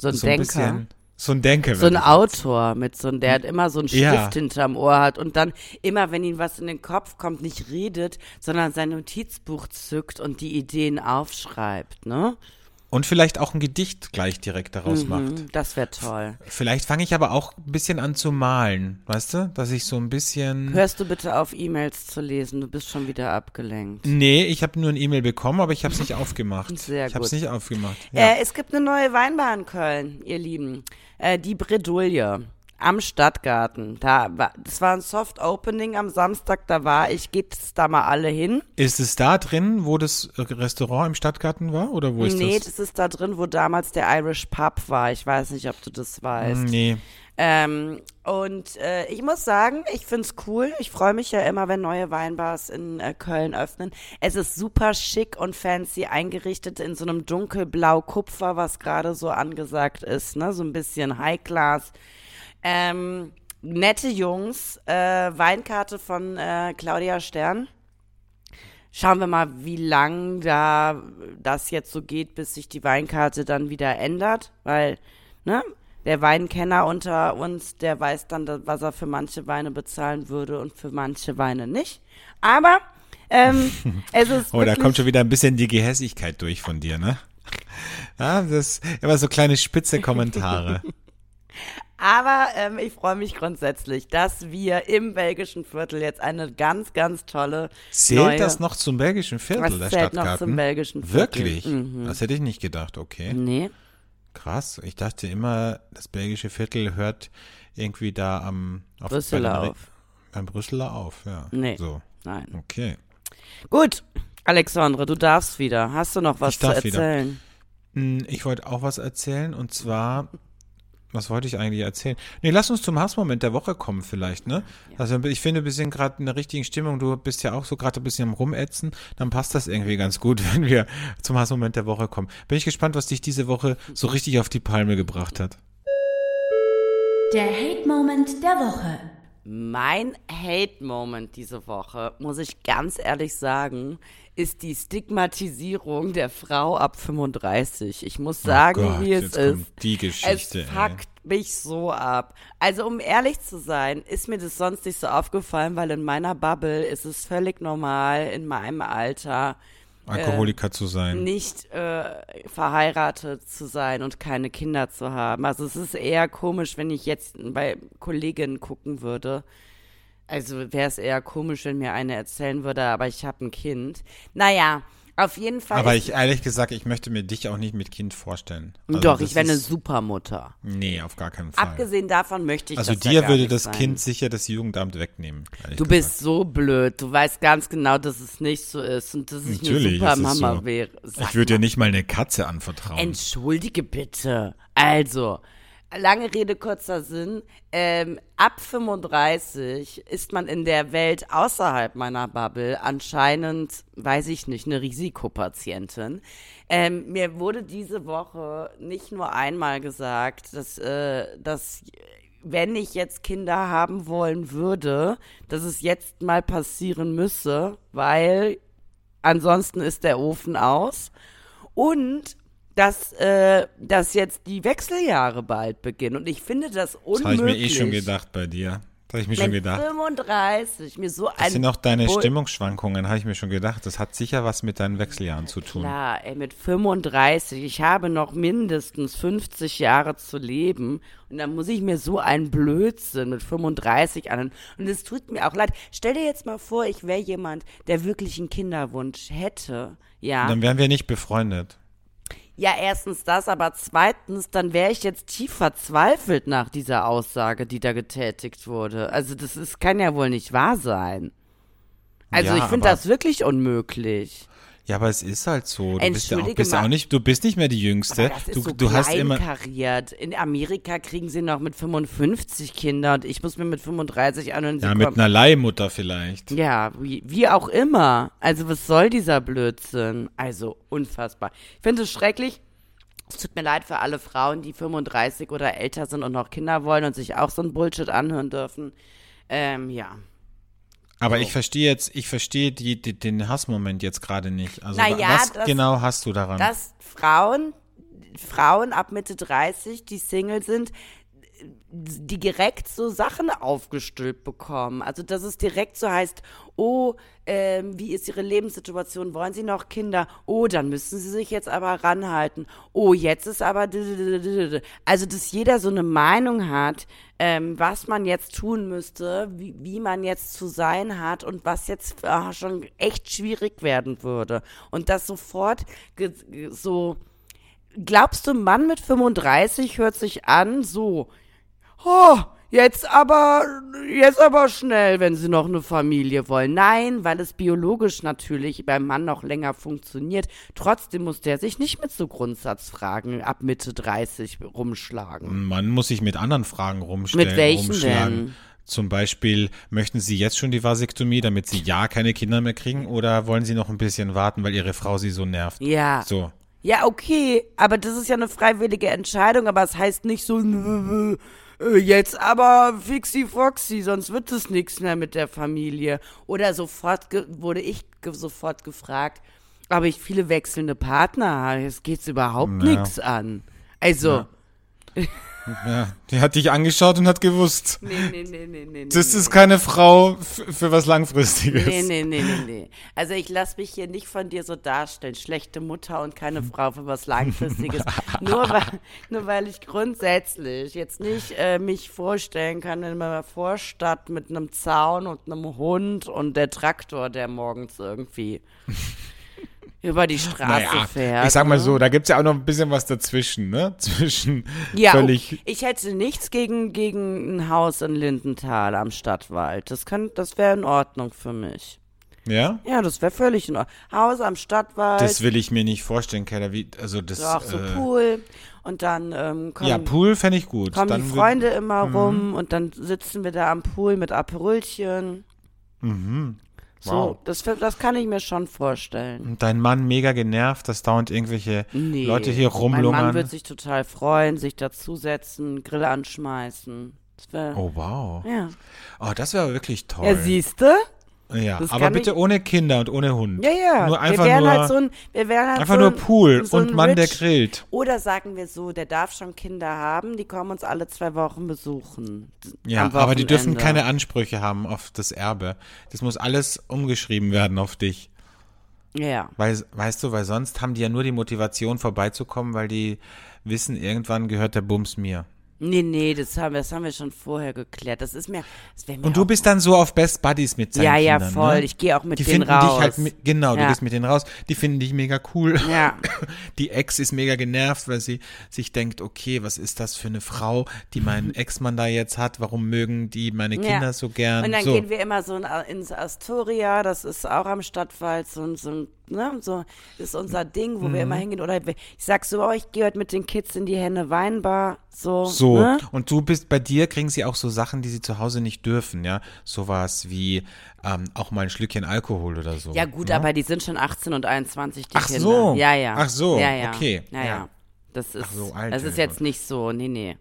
So ein so ein Denker. bisschen so ein Denker. So ein Autor mit so ein, der hat immer so einen Stift Ja. hinterm Ohr hat und dann immer, wenn ihm was in den Kopf kommt, nicht redet, sondern sein Notizbuch zückt und die Ideen aufschreibt, ne? Und vielleicht auch ein Gedicht gleich direkt daraus macht. Mhm, das wäre toll. Vielleicht fange ich aber auch ein bisschen an zu malen, weißt du? Dass ich so ein bisschen. Hörst du bitte auf, E-Mails zu lesen? Du bist schon wieder abgelenkt. Nee, ich habe nur ein E-Mail bekommen, aber ich habe es nicht aufgemacht. Sehr ich habe es gut. nicht aufgemacht. Ja. Äh, es gibt eine neue Weinbar in Köln, ihr Lieben. Äh, die Bredouille am Stadtgarten. Da war, das war ein Soft Opening am Samstag, da war ich. Geht da mal alle hin? ist es da drin, wo das Restaurant im Stadtgarten war? Oder wo ist nee, das? das ist da drin, wo damals der Irish Pub war. Ich weiß nicht, ob du das weißt. Nee. Ähm, und äh, ich muss sagen, ich find's cool. Ich freue mich ja immer, wenn neue Weinbars in äh, Köln öffnen. Es ist super schick und fancy eingerichtet in so einem dunkelblau Kupfer, was gerade so angesagt ist, ne? So ein bisschen High Class. Ähm, nette Jungs. Äh, Weinkarte von äh, Claudia Stern. Schauen wir mal, wie lang da das jetzt so geht, bis sich die Weinkarte dann wieder ändert, weil, ne, der Weinkenner unter uns, der weiß dann, da- was er für manche Weine bezahlen würde und für manche Weine nicht. Aber ähm, es ist Oh, da kommt schon wieder ein bisschen die Gehässigkeit durch von dir, ne? Ja, das immer so kleine spitze Kommentare. aber ähm, ich freue mich grundsätzlich, dass wir im belgischen Viertel jetzt eine ganz, ganz tolle Zählt neue, das noch zum belgischen Viertel, Was der zählt noch Stadtgarten? zum belgischen Viertel? Wirklich? Mhm. Das hätte ich nicht gedacht, okay. Nee, Krass. Ich dachte immer, das belgische Viertel hört irgendwie da am auf, Brüsseler auf. Beim Brüsseler auf, ja. Nee. So, Nein. okay. Gut, Alexandre, du darfst wieder. Hast du noch was Ich zu darf wieder. erzählen? Hm, Ich wollte auch was erzählen und zwar, was wollte ich eigentlich erzählen? Nee, lass uns zum Hassmoment der Woche kommen vielleicht, ne? Also ich finde, wir sind gerade in der richtigen Stimmung. Du bist ja auch so gerade ein bisschen am Rumätzen. Dann passt das irgendwie ganz gut, wenn wir zum Hassmoment der Woche kommen. Bin ich gespannt, was dich diese Woche so richtig auf die Palme gebracht hat. Der Hate-Moment der Woche. Mein Hate-Moment diese Woche, muss ich ganz ehrlich sagen, ist die Stigmatisierung der Frau ab 35. Ich muss sagen, Oh Gott, wie es ist. die Geschichte, es ey. fuckt mich so ab. Also um ehrlich zu sein, ist mir das sonst nicht so aufgefallen, weil in meiner Bubble ist es völlig normal, in meinem Alter Alkoholiker zu sein. nicht äh, verheiratet zu sein und keine Kinder zu haben. Also es ist eher komisch, wenn ich jetzt bei Kolleginnen gucken würde. Also wäre es eher komisch, wenn mir eine erzählen würde, aber ich habe ein Kind. Naja, auf jeden Fall. Aber ich, ehrlich gesagt, ich möchte mir dich auch nicht mit Kind vorstellen. Also doch, ich wäre eine Supermutter. Nee, auf gar keinen Fall. Abgesehen davon möchte ich also ja dir gar würde das sein. Kind sicher das Jugendamt wegnehmen. Du gesagt. bist so blöd. Du weißt ganz genau, dass es nicht so ist und dass ich Natürlich eine Supermama so. wäre. Sag Ich würde dir nicht mal eine Katze anvertrauen. Entschuldige bitte. Also, lange Rede, kurzer Sinn. Ähm, ab 35 ist man in der Welt außerhalb meiner Bubble anscheinend, weiß ich nicht, eine Risikopatientin. Ähm, mir wurde diese Woche nicht nur einmal gesagt, dass, äh, dass wenn ich jetzt Kinder haben wollen würde, dass es jetzt mal passieren müsse, weil ansonsten ist der Ofen aus. Und dass, äh, dass jetzt die Wechseljahre bald beginnen. Und ich finde das das unmöglich. habe ich mir eh schon gedacht bei dir. Das habe ich mir schon Wenn gedacht. 35 mir so Das sind auch deine Bull- Stimmungsschwankungen, habe ich mir schon gedacht. Das hat sicher was mit deinen Wechseljahren zu tun. Klar, ey, mit 35, ich habe noch mindestens 50 Jahre zu leben und dann muss ich mir so einen Blödsinn mit 35 an. Und es tut mir auch leid. Stell dir jetzt mal vor, ich wäre jemand, der wirklich einen Kinderwunsch hätte. Ja. Dann wären wir nicht befreundet. Ja, erstens das, aber zweitens, dann wäre ich jetzt tief verzweifelt nach dieser Aussage, die da getätigt wurde. Also das ist, kann ja wohl nicht wahr sein. Also Ja, ich finde das wirklich unmöglich. Ja, aber es ist halt so. Du bist ja auch, bist auch nicht, du bist nicht mehr die Jüngste. Aber das ist du, so du hast immer. In Amerika kriegen sie noch mit 55 Kinder und ich muss mir mit 35 anhören, sie Ja, mit einer Leihmutter vielleicht. Ja, wie, wie auch immer. Also was soll dieser Blödsinn? Also unfassbar. Ich finde es schrecklich. Es tut mir leid für alle Frauen, die 35 oder älter sind und noch Kinder wollen und sich auch so ein Bullshit anhören dürfen. Ähm, ja. Aber ich verstehe jetzt, ich verstehe die, die, den Hassmoment jetzt gerade nicht. Also Na wa- ja, was das- genau hast du daran? Dass Frauen, Frauen ab Mitte 30, die Single sind, die direkt so Sachen aufgestülpt bekommen. Also, dass es direkt so heißt, oh, ähm, wie ist ihre Lebenssituation? Wollen sie noch Kinder? Oh, dann müssen sie sich jetzt aber ranhalten. Oh, jetzt ist aber. Also, dass jeder so eine Meinung hat, ähm, was man jetzt tun müsste, wie, wie man jetzt zu sein hat und was jetzt äh, schon echt schwierig werden würde. Und das sofort so. Glaubst du, Mann mit 35 hört sich an so, oh, jetzt aber, jetzt aber schnell, wenn sie noch eine Familie wollen. Nein, weil es biologisch natürlich beim Mann noch länger funktioniert. Trotzdem muss der sich nicht mit so Grundsatzfragen ab Mitte 30 rumschlagen. Man muss sich mit anderen Fragen rumstellen. Mit welchen rumschlagen. denn? Zum Beispiel, möchten Sie jetzt schon die Vasektomie, damit Sie ja keine Kinder mehr kriegen, oder wollen Sie noch ein bisschen warten, weil Ihre Frau Sie so nervt? Ja. So. Ja, okay, aber das ist ja eine freiwillige Entscheidung, aber es heißt nicht so, jetzt aber fixi foxy, sonst wird es nichts mehr mit der Familie. Oder sofort wurde ich ge sofort gefragt, ob ich viele wechselnde Partner habe. Es geht's überhaupt Ja. nichts an. Also, Ja, die hat dich angeschaut und hat gewusst, nee, nee, nee, nee, nee. das nee. ist keine Frau für was Langfristiges. Nee, nee, nee, nee, nee. Also ich lasse mich hier nicht von dir so darstellen. Schlechte Mutter und keine Frau für was Langfristiges. nur, weil, nur weil ich grundsätzlich jetzt nicht äh, mich vorstellen kann in meiner Vorstadt mit einem Zaun und einem Hund und der Traktor, der morgens irgendwie über die Straße Naja, fährt. ich sag mal ne? so, da gibt's ja auch noch ein bisschen was dazwischen, ne? Zwischen Ja, völlig. ich hätte nichts gegen, gegen ein Haus in Lindenthal am Stadtwald. Das, kann- das wäre in Ordnung für mich. Ja? Ja, das wäre völlig in Ordnung. Haus am Stadtwald, Das will ich mir nicht vorstellen, Keller. Wie, also das. so auch so äh,Ol und dann ähm, kommen, ja, Pool fände ich gut. kommen Dann die Freunde immer rum und dann sitzen wir da am Pool mit Aperölchen. So, Wow. das, das kann ich mir schon vorstellen. Und dein Mann mega genervt, dass dauernd irgendwelche Nee, Leute hier Mein Mann rumlungern. wird sich total freuen, sich dazusetzen, Grill anschmeißen. Wär, oh, wow. Ja, Oh, das wäre wirklich toll. ja siehst du? Ja, Das aber bitte ohne Kinder und ohne Hund. Ja, ja. Nur einfach wir wären nur, halt so ein, wir wären halt einfach so nur Pool so und Mann, der Rich- grillt. Oder sagen wir so, der darf schon Kinder haben, die kommen uns alle zwei Wochen besuchen. Ja, aber die dürfen keine Ansprüche haben auf das Erbe. Das muss alles umgeschrieben werden auf dich. Ja. Weil, weißt du, weil sonst haben die ja nur die Motivation vorbeizukommen, weil die wissen, irgendwann gehört der Bums mir. Nee, nee, das haben, wir- das haben wir schon vorher geklärt. Das ist mir. Das mir Und du bist dann so auf Best Buddies mit seinen Ja, ja, Kindern. voll. Ne? Ich gehe auch mit die denen finden raus. dich halt, mit, genau, du Ja. gehst mit denen raus. Die finden dich mega cool. Ja. Die Ex ist mega genervt, weil sie sich denkt, okay, was ist das für eine Frau, die meinen Ex-Mann da jetzt hat? Warum mögen die meine Kinder ja. so gern? Und dann so. gehen wir immer so in, ins Astoria, das ist auch am Stadtwald, so, so, ein, ne, so ist unser Ding, wo Mhm. wir immer hingehen. Oder ich sag so, oh, ich gehe heute mit den Kids in die Henne Weinbar, so. So, Ne? und du bist, bei dir kriegen sie auch so Sachen, die sie zu Hause nicht dürfen, ja? Sowas wie ähm, auch mal ein Schlückchen Alkohol oder so. Ja, gut, ne? aber die sind schon 18 und 21, die Ach Kinder. so. Ja, ja. Ach so, ja, ja. okay. Ja, ja. Ja. Das ist, so, alte das ist jetzt nicht so, nee, nee.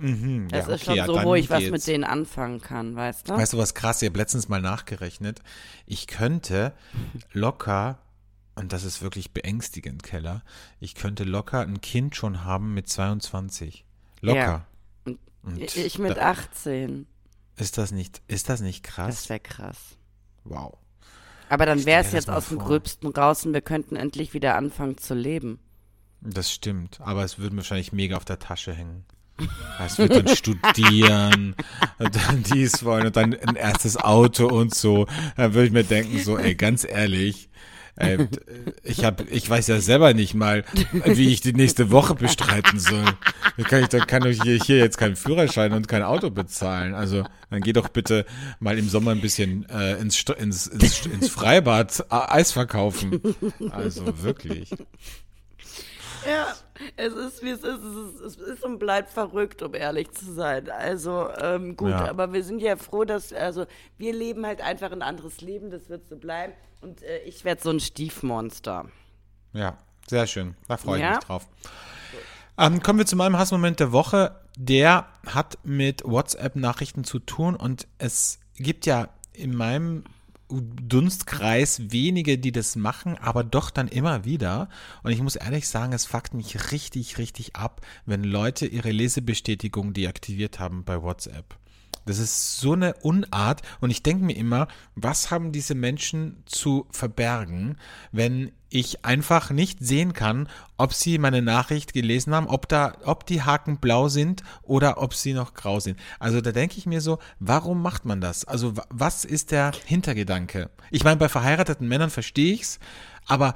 Mhm, Das ja, ist okay, schon ja, so, dann wo ich was mit denen anfangen kann, weißt du? Weißt du, was krass? Ich habe letztens mal nachgerechnet. Ich könnte locker, und das ist wirklich beängstigend, Keller, ich könnte locker ein Kind schon haben mit 22. Locker. Ja. Und ich ich mit da, 18. ist das nicht, ist das nicht Das krass? wäre krass. Wow. Aber dann wäre es das jetzt aus dem. Gröbsten raus und wir könnten endlich wieder anfangen zu leben. Das stimmt, aber es würde wahrscheinlich mega auf der Tasche hängen. Es wird dann studieren und dann dies wollen und dann ein erstes Auto und so. Dann würde ich mir denken, so, ey, ganz ehrlich, Äh, ich hab, ich weiß ja selber nicht mal, wie ich die nächste Woche bestreiten soll. Da kann ich, da kann ich hier, hier jetzt keinen Führerschein und kein Auto bezahlen. Also dann geh doch bitte mal im Sommer ein bisschen äh, ins, ins, ins, ins Freibad Eis verkaufen. Also wirklich. Ja, es ist wie es ist. Es ist, es ist und bleibt verrückt, um ehrlich zu sein. Also ähm, gut, ja. aber wir sind ja froh, dass also wir leben halt einfach ein anderes Leben. Das wird so bleiben. Und äh, ich werde so ein Stiefmonster. Ja, sehr schön. Da freue ich ja? mich drauf. Ähm, kommen wir zu meinem Hassmoment der Woche. Der hat mit WhatsApp-Nachrichten zu tun und es gibt ja in meinem Dunstkreis wenige, die das machen, aber doch dann immer wieder. Und ich muss ehrlich sagen, es fuckt mich richtig, richtig ab, wenn Leute ihre Lesebestätigung deaktiviert haben bei WhatsApp. Das ist so eine Unart und ich denke mir immer, was haben diese Menschen zu verbergen, wenn ich einfach nicht sehen kann, ob sie meine Nachricht gelesen haben, ob da, ob die Haken blau sind oder ob sie noch grau sind. Also da denke ich mir so, warum macht man das? Also was ist der Hintergedanke? Ich meine, bei verheirateten Männern verstehe ich's, aber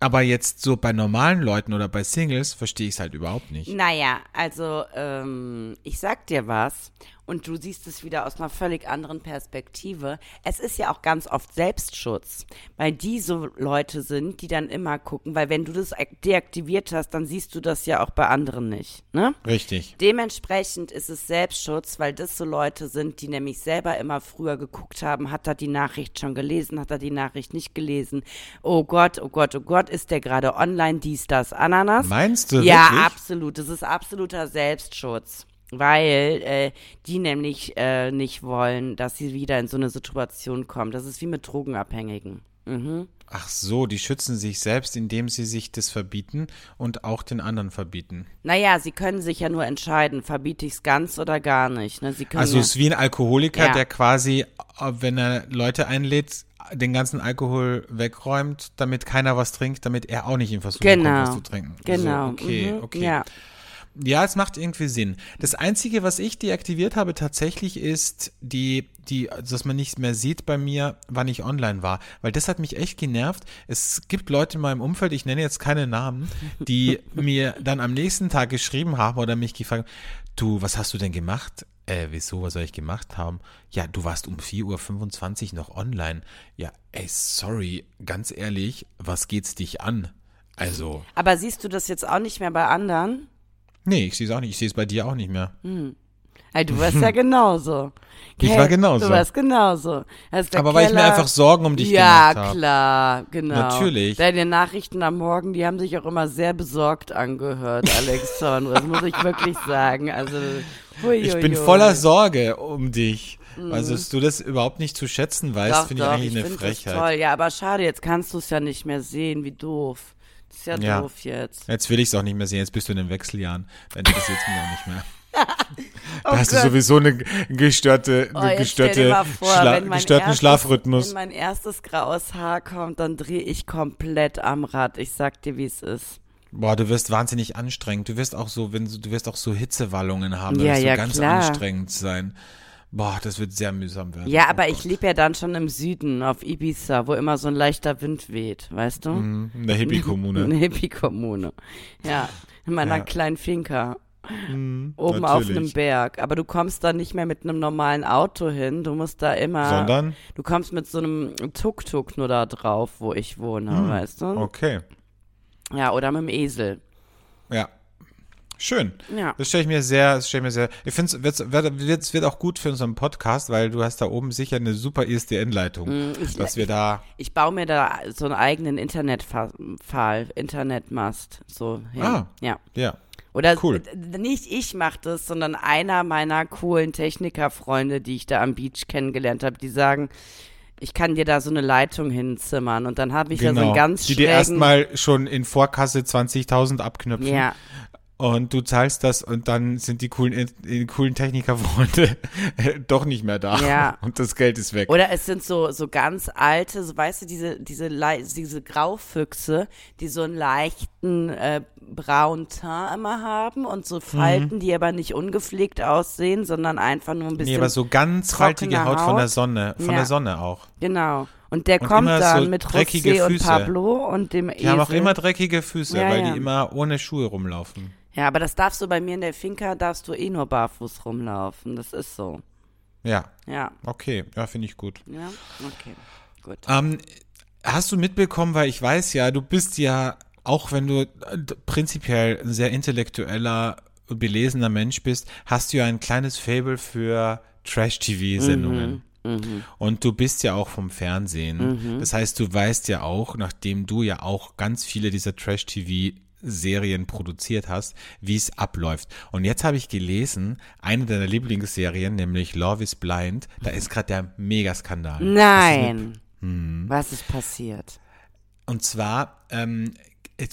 aber jetzt so bei normalen Leuten oder bei Singles verstehe ich es halt überhaupt nicht. Naja, also ähm, ich sag dir was und du siehst es wieder aus einer völlig anderen Perspektive. Es ist ja auch ganz oft Selbstschutz, weil die so Leute sind, die dann immer gucken, weil wenn du das deaktiviert hast, dann siehst du das ja auch bei anderen nicht, ne? Richtig. Dementsprechend ist es Selbstschutz, weil das so Leute sind, die nämlich selber immer früher geguckt haben, hat er die Nachricht schon gelesen, hat er die Nachricht nicht gelesen? Oh Gott, oh Gott, oh Gott, ist der gerade online, dies, das, Ananas? Meinst du Ja, wirklich? absolut. Das ist absoluter Selbstschutz weil äh, die nämlich äh, nicht wollen, dass sie wieder in so eine Situation kommen. Das ist wie mit Drogenabhängigen. Mhm. Ach so, die schützen sich selbst, indem sie sich das verbieten und auch den anderen verbieten. Naja, sie können sich ja nur entscheiden, verbiete ich es ganz oder gar nicht. Ne? Also es ist wie ein Alkoholiker, ja. der quasi, äh, wenn er Leute einlädt, den ganzen Alkohol wegräumt, damit keiner was trinkt, damit er auch nicht in Versuchung genau. kommt, was zu trinken. Genau. So, okay, mhm. okay. Ja. Ja, es macht irgendwie Sinn. Das Einzige, was ich deaktiviert habe tatsächlich ist die, die, dass man nicht mehr sieht bei mir, wann ich online war. Weil das hat mich echt genervt. Es gibt Leute in meinem Umfeld, ich nenne jetzt keine Namen, die mir dann am nächsten Tag geschrieben haben oder mich gefragt, du, was hast du denn gemacht? Äh, wieso, was soll ich gemacht haben? Ja, du warst um 4.25 Uhr noch online. Ja, ey, sorry, ganz ehrlich, was geht's dich an? Also. Aber siehst du das jetzt auch nicht mehr bei anderen? Nee, ich sehe es auch nicht. Ich sehe es bei dir auch nicht mehr. Hm. Hey, du warst ja genauso. Ich war genauso. Du warst genauso. Aber Keller, weil ich mir einfach Sorgen um dich ja, gemacht habe. Ja, klar, genau. Natürlich. Deine Nachrichten am Morgen, die haben sich auch immer sehr besorgt angehört, Alexandre. das muss ich wirklich sagen. Also, hui, Ich bin voller Sorge um dich. Mhm. Also, dass du das überhaupt nicht zu schätzen weißt, finde ich eigentlich ich eine Frechheit. Toll. Ja, aber schade, jetzt kannst du es ja nicht mehr sehen, wie doof. Ist ja, ja. doof jetzt. Jetzt will ich es auch nicht mehr sehen. Jetzt bist du in den Wechseljahren. Dann interessiert es mich auch nicht mehr. da oh hast Gott. du sowieso eine gestörte, oh, eine gestörte vor, Schla gestörten erstes, Schlafrhythmus. Wenn mein erstes graues Haar kommt, dann drehe ich komplett am Rad. Ich sag dir, wie es ist. Boah, du wirst wahnsinnig anstrengend. Du wirst auch so, wenn du, du wirst auch so Hitzewallungen haben. Ja, das ja, so ganz klar. anstrengend sein. Boah, das wird sehr mühsam werden. Ja, oh aber Gott. ich lebe ja dann schon im Süden, auf Ibiza, wo immer so ein leichter Wind weht, weißt du? Mhm, in der Hippie-Kommune. Eine Hippie-Kommune. Ja, in meiner ja. kleinen Finca. Mhm, oben natürlich. auf einem Berg. Aber du kommst da nicht mehr mit einem normalen Auto hin. Du musst da immer. Sondern? Du kommst mit so einem Tuk-Tuk nur da drauf, wo ich wohne, Mhm. weißt du? Okay. Ja, oder mit dem Esel. Ja. Schön. Ja. Das stelle ich mir sehr, das stelle ich mir sehr. Ich finde es wird, wird, wird auch gut für unseren Podcast, weil du hast da oben sicher eine super ISDN-Leitung, Mm, ich- dass wir da. Ich baue mir da so einen eigenen Internetpfahl, Internetmast, so hin. Ah. Ja. Ja. Oder Cool. nicht ich mache das, sondern einer meiner coolen Technikerfreunde, die ich da am Beach kennengelernt habe, die sagen, ich kann dir da so eine Leitung hinzimmern und dann habe ich da so einen ganz Genau. die dir erstmal schon in Vorkasse 20.000 abknüpfen. ja, Und du zahlst das und dann sind die coolen, die coolen Technikerfreunde doch nicht mehr da. Ja. Und das Geld ist weg. Oder es sind so, so ganz alte, so weißt du, diese, diese, diese Graufüchse, die so einen leichten äh, braunen Teint immer haben und so Falten, die aber nicht ungepflegt aussehen, sondern einfach nur ein bisschen. nee, aber so ganz faltige trockene Haut, von der Haut. Sonne. Von Ja. der Sonne auch. Genau. Und der Und kommt dann so mit José und. Pablo und dem Die haben auch Esel. immer dreckige Füße, Ja, weil die immer ohne Schuhe rumlaufen. Ja, aber das darfst du bei mir in der Finca, darfst du eh nur barfuß rumlaufen. Das ist so. Ja, Ja, okay, ja, finde ich gut. ja, okay, gut. Ähm, hast du mitbekommen, weil ich weiß ja, du bist ja, auch wenn du äh, prinzipiell ein sehr intellektueller, belesener Mensch bist, hast du ja ein kleines Fable für Trash-TV-Sendungen. Und du bist ja auch vom Fernsehen. Das heißt, du weißt ja auch, nachdem du ja auch ganz viele dieser Trash-TV Serien produziert hast, wie es abläuft. Und jetzt habe ich gelesen, eine deiner Lieblingsserien, nämlich Love is Blind, da ist gerade der Megaskandal. Nein. Hm. Was ist passiert? Und zwar ähm,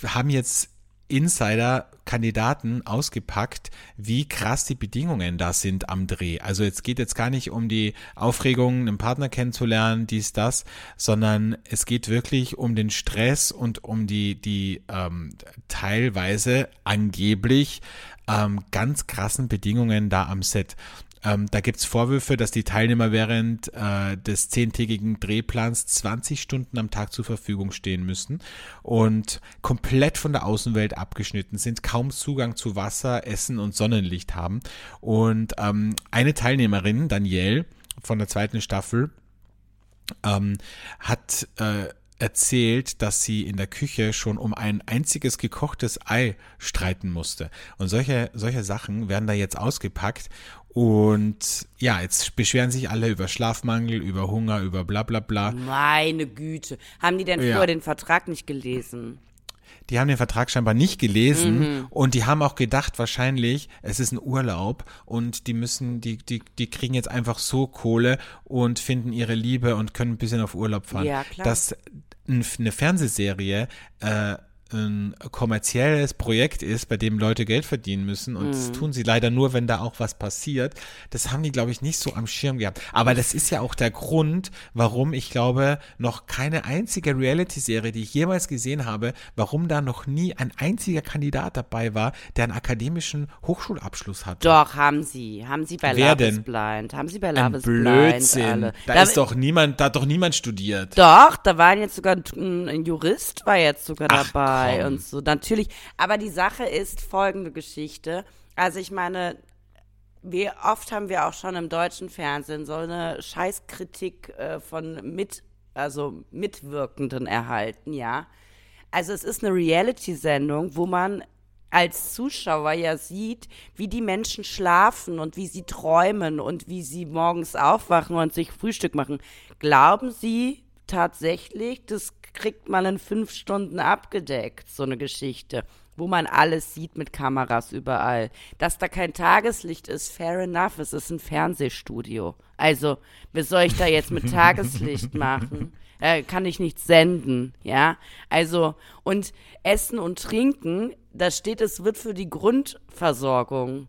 haben jetzt Insider Kandidaten ausgepackt, wie krass die Bedingungen da sind am Dreh. Also jetzt geht jetzt gar nicht um die Aufregung, einen Partner kennenzulernen, dies, das, sondern es geht wirklich um den Stress und um die, die ähm, teilweise angeblich ähm, ganz krassen Bedingungen da am Set. Ähm, da gibt's Vorwürfe, dass die Teilnehmer während äh, des zehntägigen Drehplans 20 Stunden am Tag zur Verfügung stehen müssen und komplett von der Außenwelt abgeschnitten sind, kaum Zugang zu Wasser, Essen und Sonnenlicht haben. Und ähm, eine Teilnehmerin, Danielle, von der zweiten Staffel, ähm, hat äh, erzählt, dass sie in der Küche schon um ein einziges gekochtes Ei streiten musste. Und solche, solche Sachen werden da jetzt ausgepackt. Und ja, jetzt beschweren sich alle über Schlafmangel, über Hunger, über bla bla bla. Meine Güte. Haben die denn Ja. vorher den Vertrag nicht gelesen? Die haben den Vertrag scheinbar nicht gelesen Mhm. und die haben auch gedacht, wahrscheinlich, es ist ein Urlaub und die müssen, die, die, die kriegen jetzt einfach so Kohle und finden ihre Liebe und können ein bisschen auf Urlaub fahren. Ja, klar. Dass ein- eine Fernsehserie äh, ein kommerzielles Projekt ist, bei dem Leute Geld verdienen müssen und Mhm. das tun sie leider nur, wenn da auch was passiert. Das haben die, glaube ich, nicht so am Schirm gehabt. Aber das ist ja auch der Grund, warum ich glaube, noch keine einzige Reality-Serie, die ich jemals gesehen habe, warum da noch nie ein einziger Kandidat dabei war, der einen akademischen Hochschulabschluss hatte. Doch, haben sie. Haben sie bei Wer Love is denn? Blind. Haben sie bei Ein Love is Blind Blödsinn. alle. Da, ist doch niemand, da hat doch niemand studiert. Doch, da war jetzt sogar ein, ein Jurist war jetzt sogar Ach, dabei komm. und so. Natürlich. Aber die Sache ist folgende Geschichte. Also ich meine, wir oft haben wir auch schon im deutschen Fernsehen so eine Scheißkritik äh, von mit, also Mitwirkenden erhalten, ja. Also es ist eine Reality-Sendung, wo man als Zuschauer ja sieht, wie die Menschen schlafen und wie sie träumen und wie sie morgens aufwachen und sich Frühstück machen. Glauben Sie tatsächlich, das kriegt man in fünf Stunden abgedeckt, so eine Geschichte, wo man alles sieht mit Kameras überall. Dass da kein Tageslicht ist, fair enough, es ist ein Fernsehstudio. Also, was soll ich da jetzt mit Tageslicht machen? Äh, kann ich nicht senden, ja? Also, und Essen und Trinken, da steht, es wird für die Grundversorgung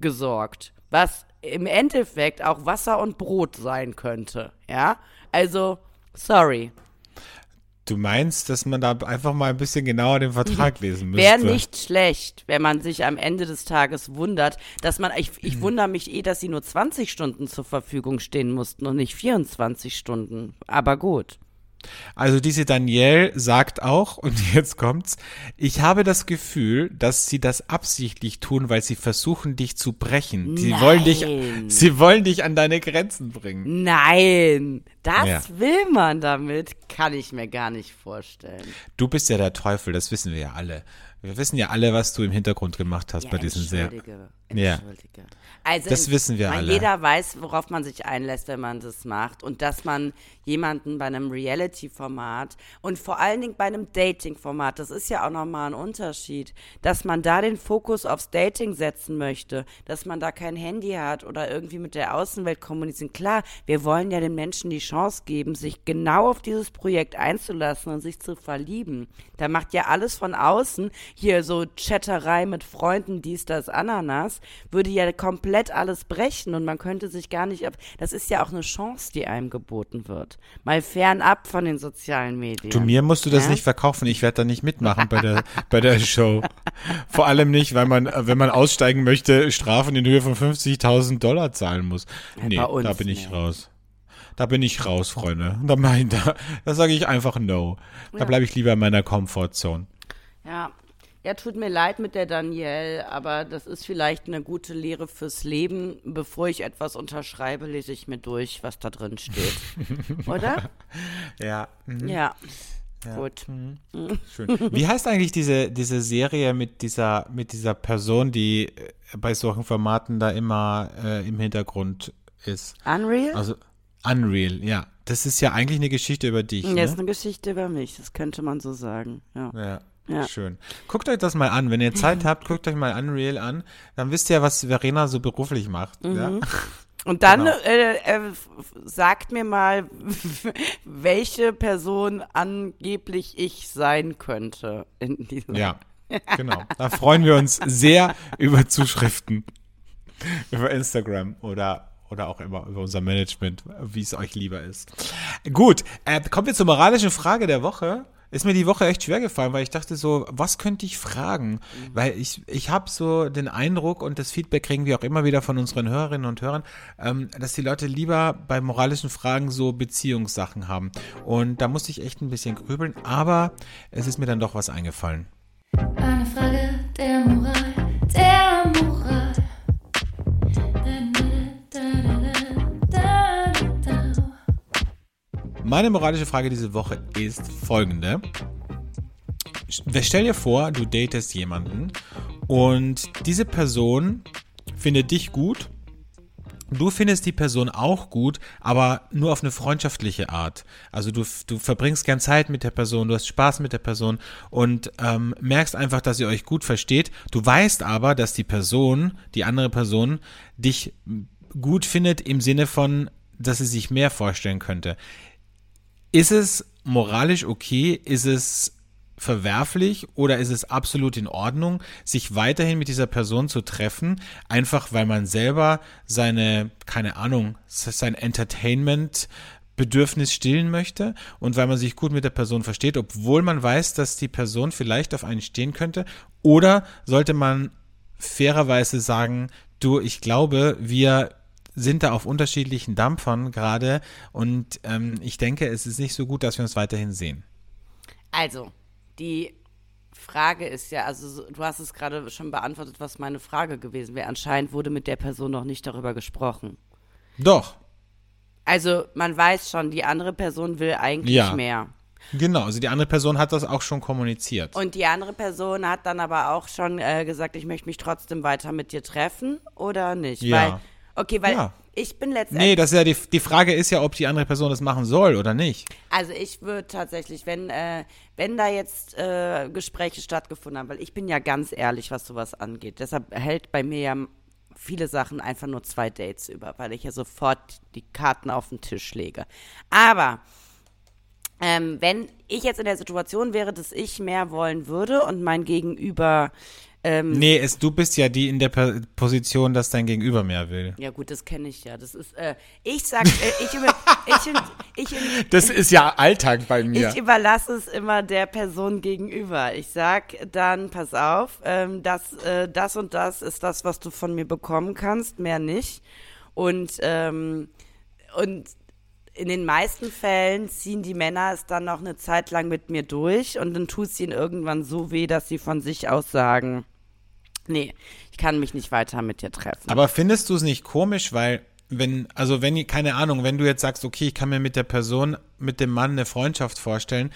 gesorgt, was im Endeffekt auch Wasser und Brot sein könnte, ja? Also, sorry. Du meinst, dass man da einfach mal ein bisschen genauer den Vertrag lesen müsste? Wäre nicht schlecht, wenn man sich am Ende des Tages wundert, dass man, ich, ich wundere mich eh, dass sie nur 20 Stunden zur Verfügung stehen mussten und nicht 24 Stunden. Aber gut. Also diese Danielle sagt auch, und jetzt kommt's, ich habe das Gefühl, dass sie das absichtlich tun, weil sie versuchen, dich zu brechen. Sie wollen dich, Nein. sie wollen dich an deine Grenzen bringen. Nein, das Ja. will man damit, kann ich mir gar nicht vorstellen. Du bist ja der Teufel, das wissen wir ja alle. Wir wissen ja alle, was du im Hintergrund gemacht hast Ja, bei diesen Serien. Entschuldige, Ja. Also Das wissen wir man, alle. Jeder weiß, worauf man sich einlässt, wenn man das macht. Und dass man jemanden bei einem Reality-Format und vor allen Dingen bei einem Dating-Format, das ist ja auch nochmal ein Unterschied, dass man da den Fokus aufs Dating setzen möchte, dass man da kein Handy hat oder irgendwie mit der Außenwelt kommunizieren. Klar, wir wollen ja den Menschen die Chance geben, sich genau auf dieses Projekt einzulassen und sich zu verlieben. Da macht ja alles von außen, hier so Chatterei mit Freunden, dies, das, Ananas, würde ja komplett alles brechen und man könnte sich gar nicht ab. Das ist ja auch eine Chance, die einem geboten wird. Mal fernab von den sozialen Medien. Du, mir musst du das Ja? nicht verkaufen. Ich werde da nicht mitmachen bei der, bei der Show. Vor allem nicht, weil man, wenn man aussteigen möchte, Strafen in Höhe von 50.000 Dollar zahlen muss. nee, uns da bin ich nicht. raus. da bin ich raus, Freunde. Da, mein, da, da sage ich einfach no. Da bleibe ich lieber in meiner Comfortzone. Ja. Ja, tut mir leid mit der Danielle, aber das ist vielleicht eine gute Lehre fürs Leben. Bevor ich etwas unterschreibe, lese ich mir durch, was da drin steht. Oder? Ja. Ja. Gut. Schön. Wie heißt eigentlich diese, diese Serie mit dieser, mit dieser Person, die äh, bei solchen Formaten da immer äh, im Hintergrund ist? Unreal? Also Unreal, ja. Das ist ja eigentlich eine Geschichte über dich. ja, Ne? ist eine Geschichte über mich, das könnte man so sagen. Ja. Ja. Ja. Schön. Guckt euch das mal an. Wenn ihr Zeit habt, guckt euch mal Unreal an. Dann wisst ihr, was Verena so beruflich macht. Mhm. Ja? Und dann Genau. äh, äh, sagt mir mal, welche Person angeblich ich sein könnte in diesem. ja, genau. Da freuen wir uns sehr über Zuschriften. Über Instagram oder oder auch immer über unser Management, wie es euch lieber ist. Gut, äh, kommen wir zur moralischen Frage der Woche. Ist mir die Woche echt schwer gefallen, weil ich dachte so, was könnte ich fragen? Weil ich, ich habe so den Eindruck und das Feedback kriegen wir auch immer wieder von unseren Hörerinnen und Hörern, ähm, dass die Leute lieber bei moralischen Fragen so Beziehungssachen haben. Und da musste ich echt ein bisschen grübeln, aber es ist mir dann doch was eingefallen. Eine Frage der Moral, der Meine moralische Frage diese Woche ist folgende. Stell dir vor, du datest jemanden und diese Person findet dich gut. Du findest die Person auch gut, aber nur auf eine freundschaftliche Art. Also du, du verbringst gern Zeit mit der Person, du hast Spaß mit der Person und ähm, merkst einfach, dass ihr euch gut versteht. Du weißt aber, dass die Person, die andere Person, dich gut findet im Sinne von, dass sie sich mehr vorstellen könnte. Ist es moralisch okay? Ist es verwerflich oder ist es absolut in Ordnung, sich weiterhin mit dieser Person zu treffen, einfach weil man selber seine, keine Ahnung, sein Entertainment Bedürfnis stillen möchte und weil man sich gut mit der Person versteht, obwohl man weiß, dass die Person vielleicht auf einen stehen könnte? Oder sollte man fairerweise sagen, du, ich glaube, wir sind da auf unterschiedlichen Dampfern gerade und ähm, ich denke, es ist nicht so gut, dass wir uns weiterhin sehen. Also, die Frage ist ja, also so- du hast es gerade schon beantwortet, was meine Frage gewesen wäre. Anscheinend wurde mit der Person noch nicht darüber gesprochen. Doch, Also, man weiß schon, die andere Person will eigentlich Ja. mehr. genau. Also die andere Person hat das auch schon kommuniziert. Und die andere Person hat dann aber auch schon äh, gesagt, ich möchte mich trotzdem weiter mit dir treffen oder nicht? Ja. Weil, okay, weil Ja. ich bin letztendlich. Nee, das ist ja die, die Frage ist ja, ob die andere Person das machen soll oder nicht. Also ich würde tatsächlich, wenn, äh, wenn da jetzt äh, Gespräche stattgefunden haben, weil ich bin ja ganz ehrlich, was sowas angeht. Deshalb hält bei mir ja viele Sachen einfach nur zwei Dates über, weil ich ja sofort die Karten auf den Tisch lege. Aber ähm, wenn ich jetzt in der Situation wäre, dass ich mehr wollen würde und mein Gegenüber ähm, Nee, es, du bist ja die in der Per- Position, dass dein Gegenüber mehr will. ja gut, das kenne ich ja. Das ist, äh, ich sag, äh, ich, über, ich, ich, ich, Das ist ja Alltag bei mir. Ich überlasse es immer der Person gegenüber. Ich sag dann, pass auf, ähm, das, äh, das und das ist das, was du von mir bekommen kannst, mehr nicht. Und, ähm, und in den meisten Fällen ziehen die Männer es dann noch eine Zeit lang mit mir durch und dann tut es ihnen irgendwann so weh, dass sie von sich aus sagen, nee, ich kann mich nicht weiter mit dir treffen. Aber findest du es nicht komisch, weil wenn, also wenn, keine Ahnung, wenn du jetzt sagst, okay, ich kann mir mit der Person, mit dem Mann eine Freundschaft vorstellen,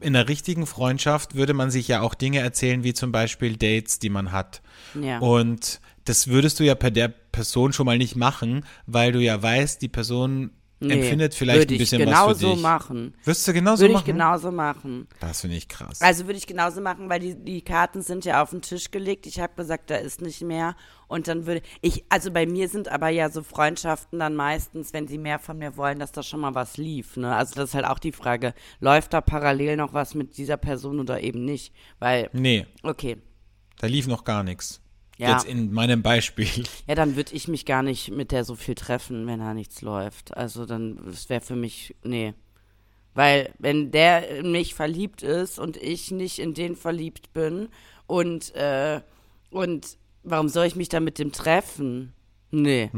in einer richtigen Freundschaft würde man sich ja auch Dinge erzählen, wie zum Beispiel Dates, die man hat. Ja. Und das würdest du ja bei der Person schon mal nicht machen, weil du ja weißt, die Person Nee, empfindet vielleicht würde ein bisschen ich genau was für so dich. machen. Wirst du genauso Würde ich machen? genauso machen. Das finde ich krass. Also würde ich genauso machen, weil die, die Karten sind ja auf den Tisch gelegt. Ich habe gesagt, da ist nicht mehr. Und dann würde ich, also bei mir sind aber ja so Freundschaften dann meistens, wenn sie mehr von mir wollen, dass da schon mal was lief. Ne? Also das ist halt auch die Frage, läuft da parallel noch was mit dieser Person oder eben nicht? Weil, nee, okay, da lief noch gar nichts. Ja. Jetzt in meinem Beispiel. ja, dann würde ich mich gar nicht mit der so viel treffen, wenn da nichts läuft. Also dann, das wäre für mich, nee. Weil, wenn der in mich verliebt ist und ich nicht in den verliebt bin und, äh, und warum soll ich mich dann mit dem treffen? Nee.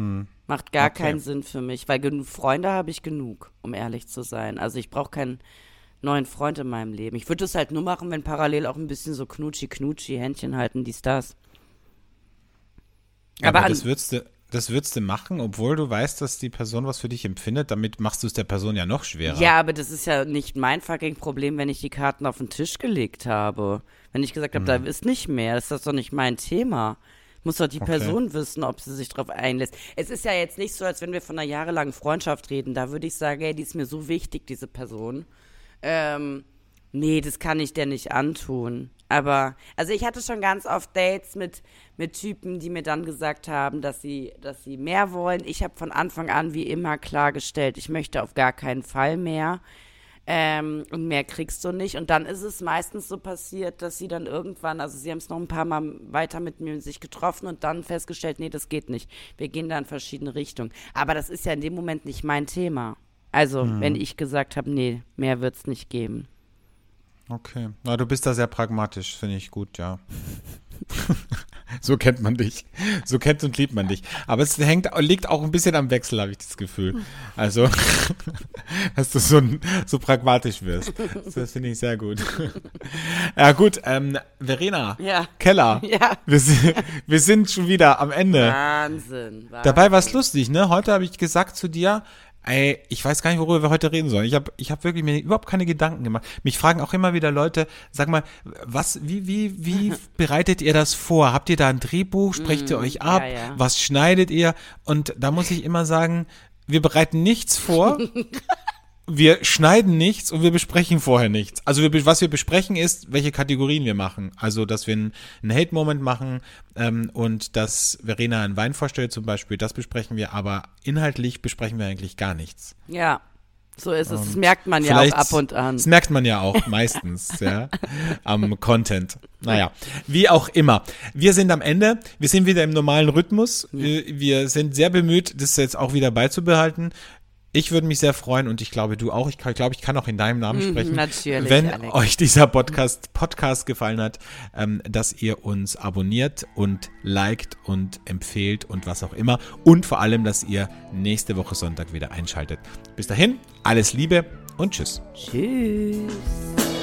Macht gar Okay. keinen Sinn für mich, weil genug Freunde habe ich genug, um ehrlich zu sein. Also ich brauche keinen neuen Freund in meinem Leben. Ich würde es halt nur machen, wenn parallel auch ein bisschen so knutschi knutschi Händchen halten, dies das. Aber, Aber das würdest du, das würdest du machen, obwohl du weißt, dass die Person was für dich empfindet. Damit machst du es der Person ja noch schwerer. Ja, aber das ist ja nicht mein fucking Problem, wenn ich die Karten auf den Tisch gelegt habe. Wenn ich gesagt habe, da ist nicht mehr, ist das doch nicht mein Thema. Muss doch die Okay. Person wissen, ob sie sich darauf einlässt. Es ist ja jetzt nicht so, als wenn wir von einer jahrelangen Freundschaft reden. Da würde ich sagen, ey, die ist mir so wichtig, diese Person. Ähm, nee, das kann ich dir nicht antun. Aber, also ich hatte schon ganz oft Dates mit, mit Typen, die mir dann gesagt haben, dass sie, dass sie mehr wollen. Ich habe von Anfang an wie immer klargestellt, ich möchte auf gar keinen Fall mehr. Ähm, und mehr kriegst du nicht. Und dann ist es meistens so passiert, dass sie dann irgendwann, also sie haben es noch ein paar Mal weiter mit mir sich getroffen und dann festgestellt, nee, das geht nicht. Wir gehen da in verschiedene Richtungen. Aber das ist ja in dem Moment nicht mein Thema. Also, wenn ich gesagt habe, nee, mehr wird's nicht geben. Okay. Na, du bist da sehr pragmatisch, finde ich gut, ja. so kennt man dich. So kennt und liebt man dich. Aber es hängt, liegt auch ein bisschen am Wechsel, habe ich das Gefühl. Also, dass du so, so pragmatisch wirst. Das finde ich sehr gut. Ja, gut, ähm, Verena. Ja. Keller. Ja. Wir, sind, wir sind schon wieder am Ende. Wahnsinn. Wahnsinn. Dabei war es lustig, ne? Heute habe ich gesagt zu dir, ey, ich weiß gar nicht, worüber wir heute reden sollen. Ich habe ich hab wirklich mir überhaupt keine Gedanken gemacht. Mich fragen auch immer wieder Leute, sag mal, was, wie, wie, wie bereitet ihr das vor? Habt ihr da ein Drehbuch? Sprecht ihr euch ab? Mm, ja, ja. Was schneidet ihr? Und da muss ich immer sagen, wir bereiten nichts vor. Wir schneiden nichts und wir besprechen vorher nichts. Also wir, was wir besprechen ist, welche Kategorien wir machen. Also, dass wir einen, einen Hate-Moment machen ähm, und dass Verena einen Wein vorstellt zum Beispiel, das besprechen wir, aber inhaltlich besprechen wir eigentlich gar nichts. Ja, so ist es. Das merkt man ja auch ab und an. Das merkt man ja auch meistens, ja, am Content. Naja, wie auch immer. Wir sind am Ende. Wir sind wieder im normalen Rhythmus. Wir sind sehr bemüht, das jetzt auch wieder beizubehalten. Ich würde mich sehr freuen und ich glaube, du auch. Ich glaube, ich kann auch in deinem Namen sprechen. Mhm, natürlich, Wenn Alex. euch dieser Podcast, Podcast gefallen hat, ähm, dass ihr uns abonniert und liked und empfehlt und was auch immer. Und vor allem, dass ihr nächste Woche Sonntag wieder einschaltet. Bis dahin, alles Liebe und tschüss. Tschüss.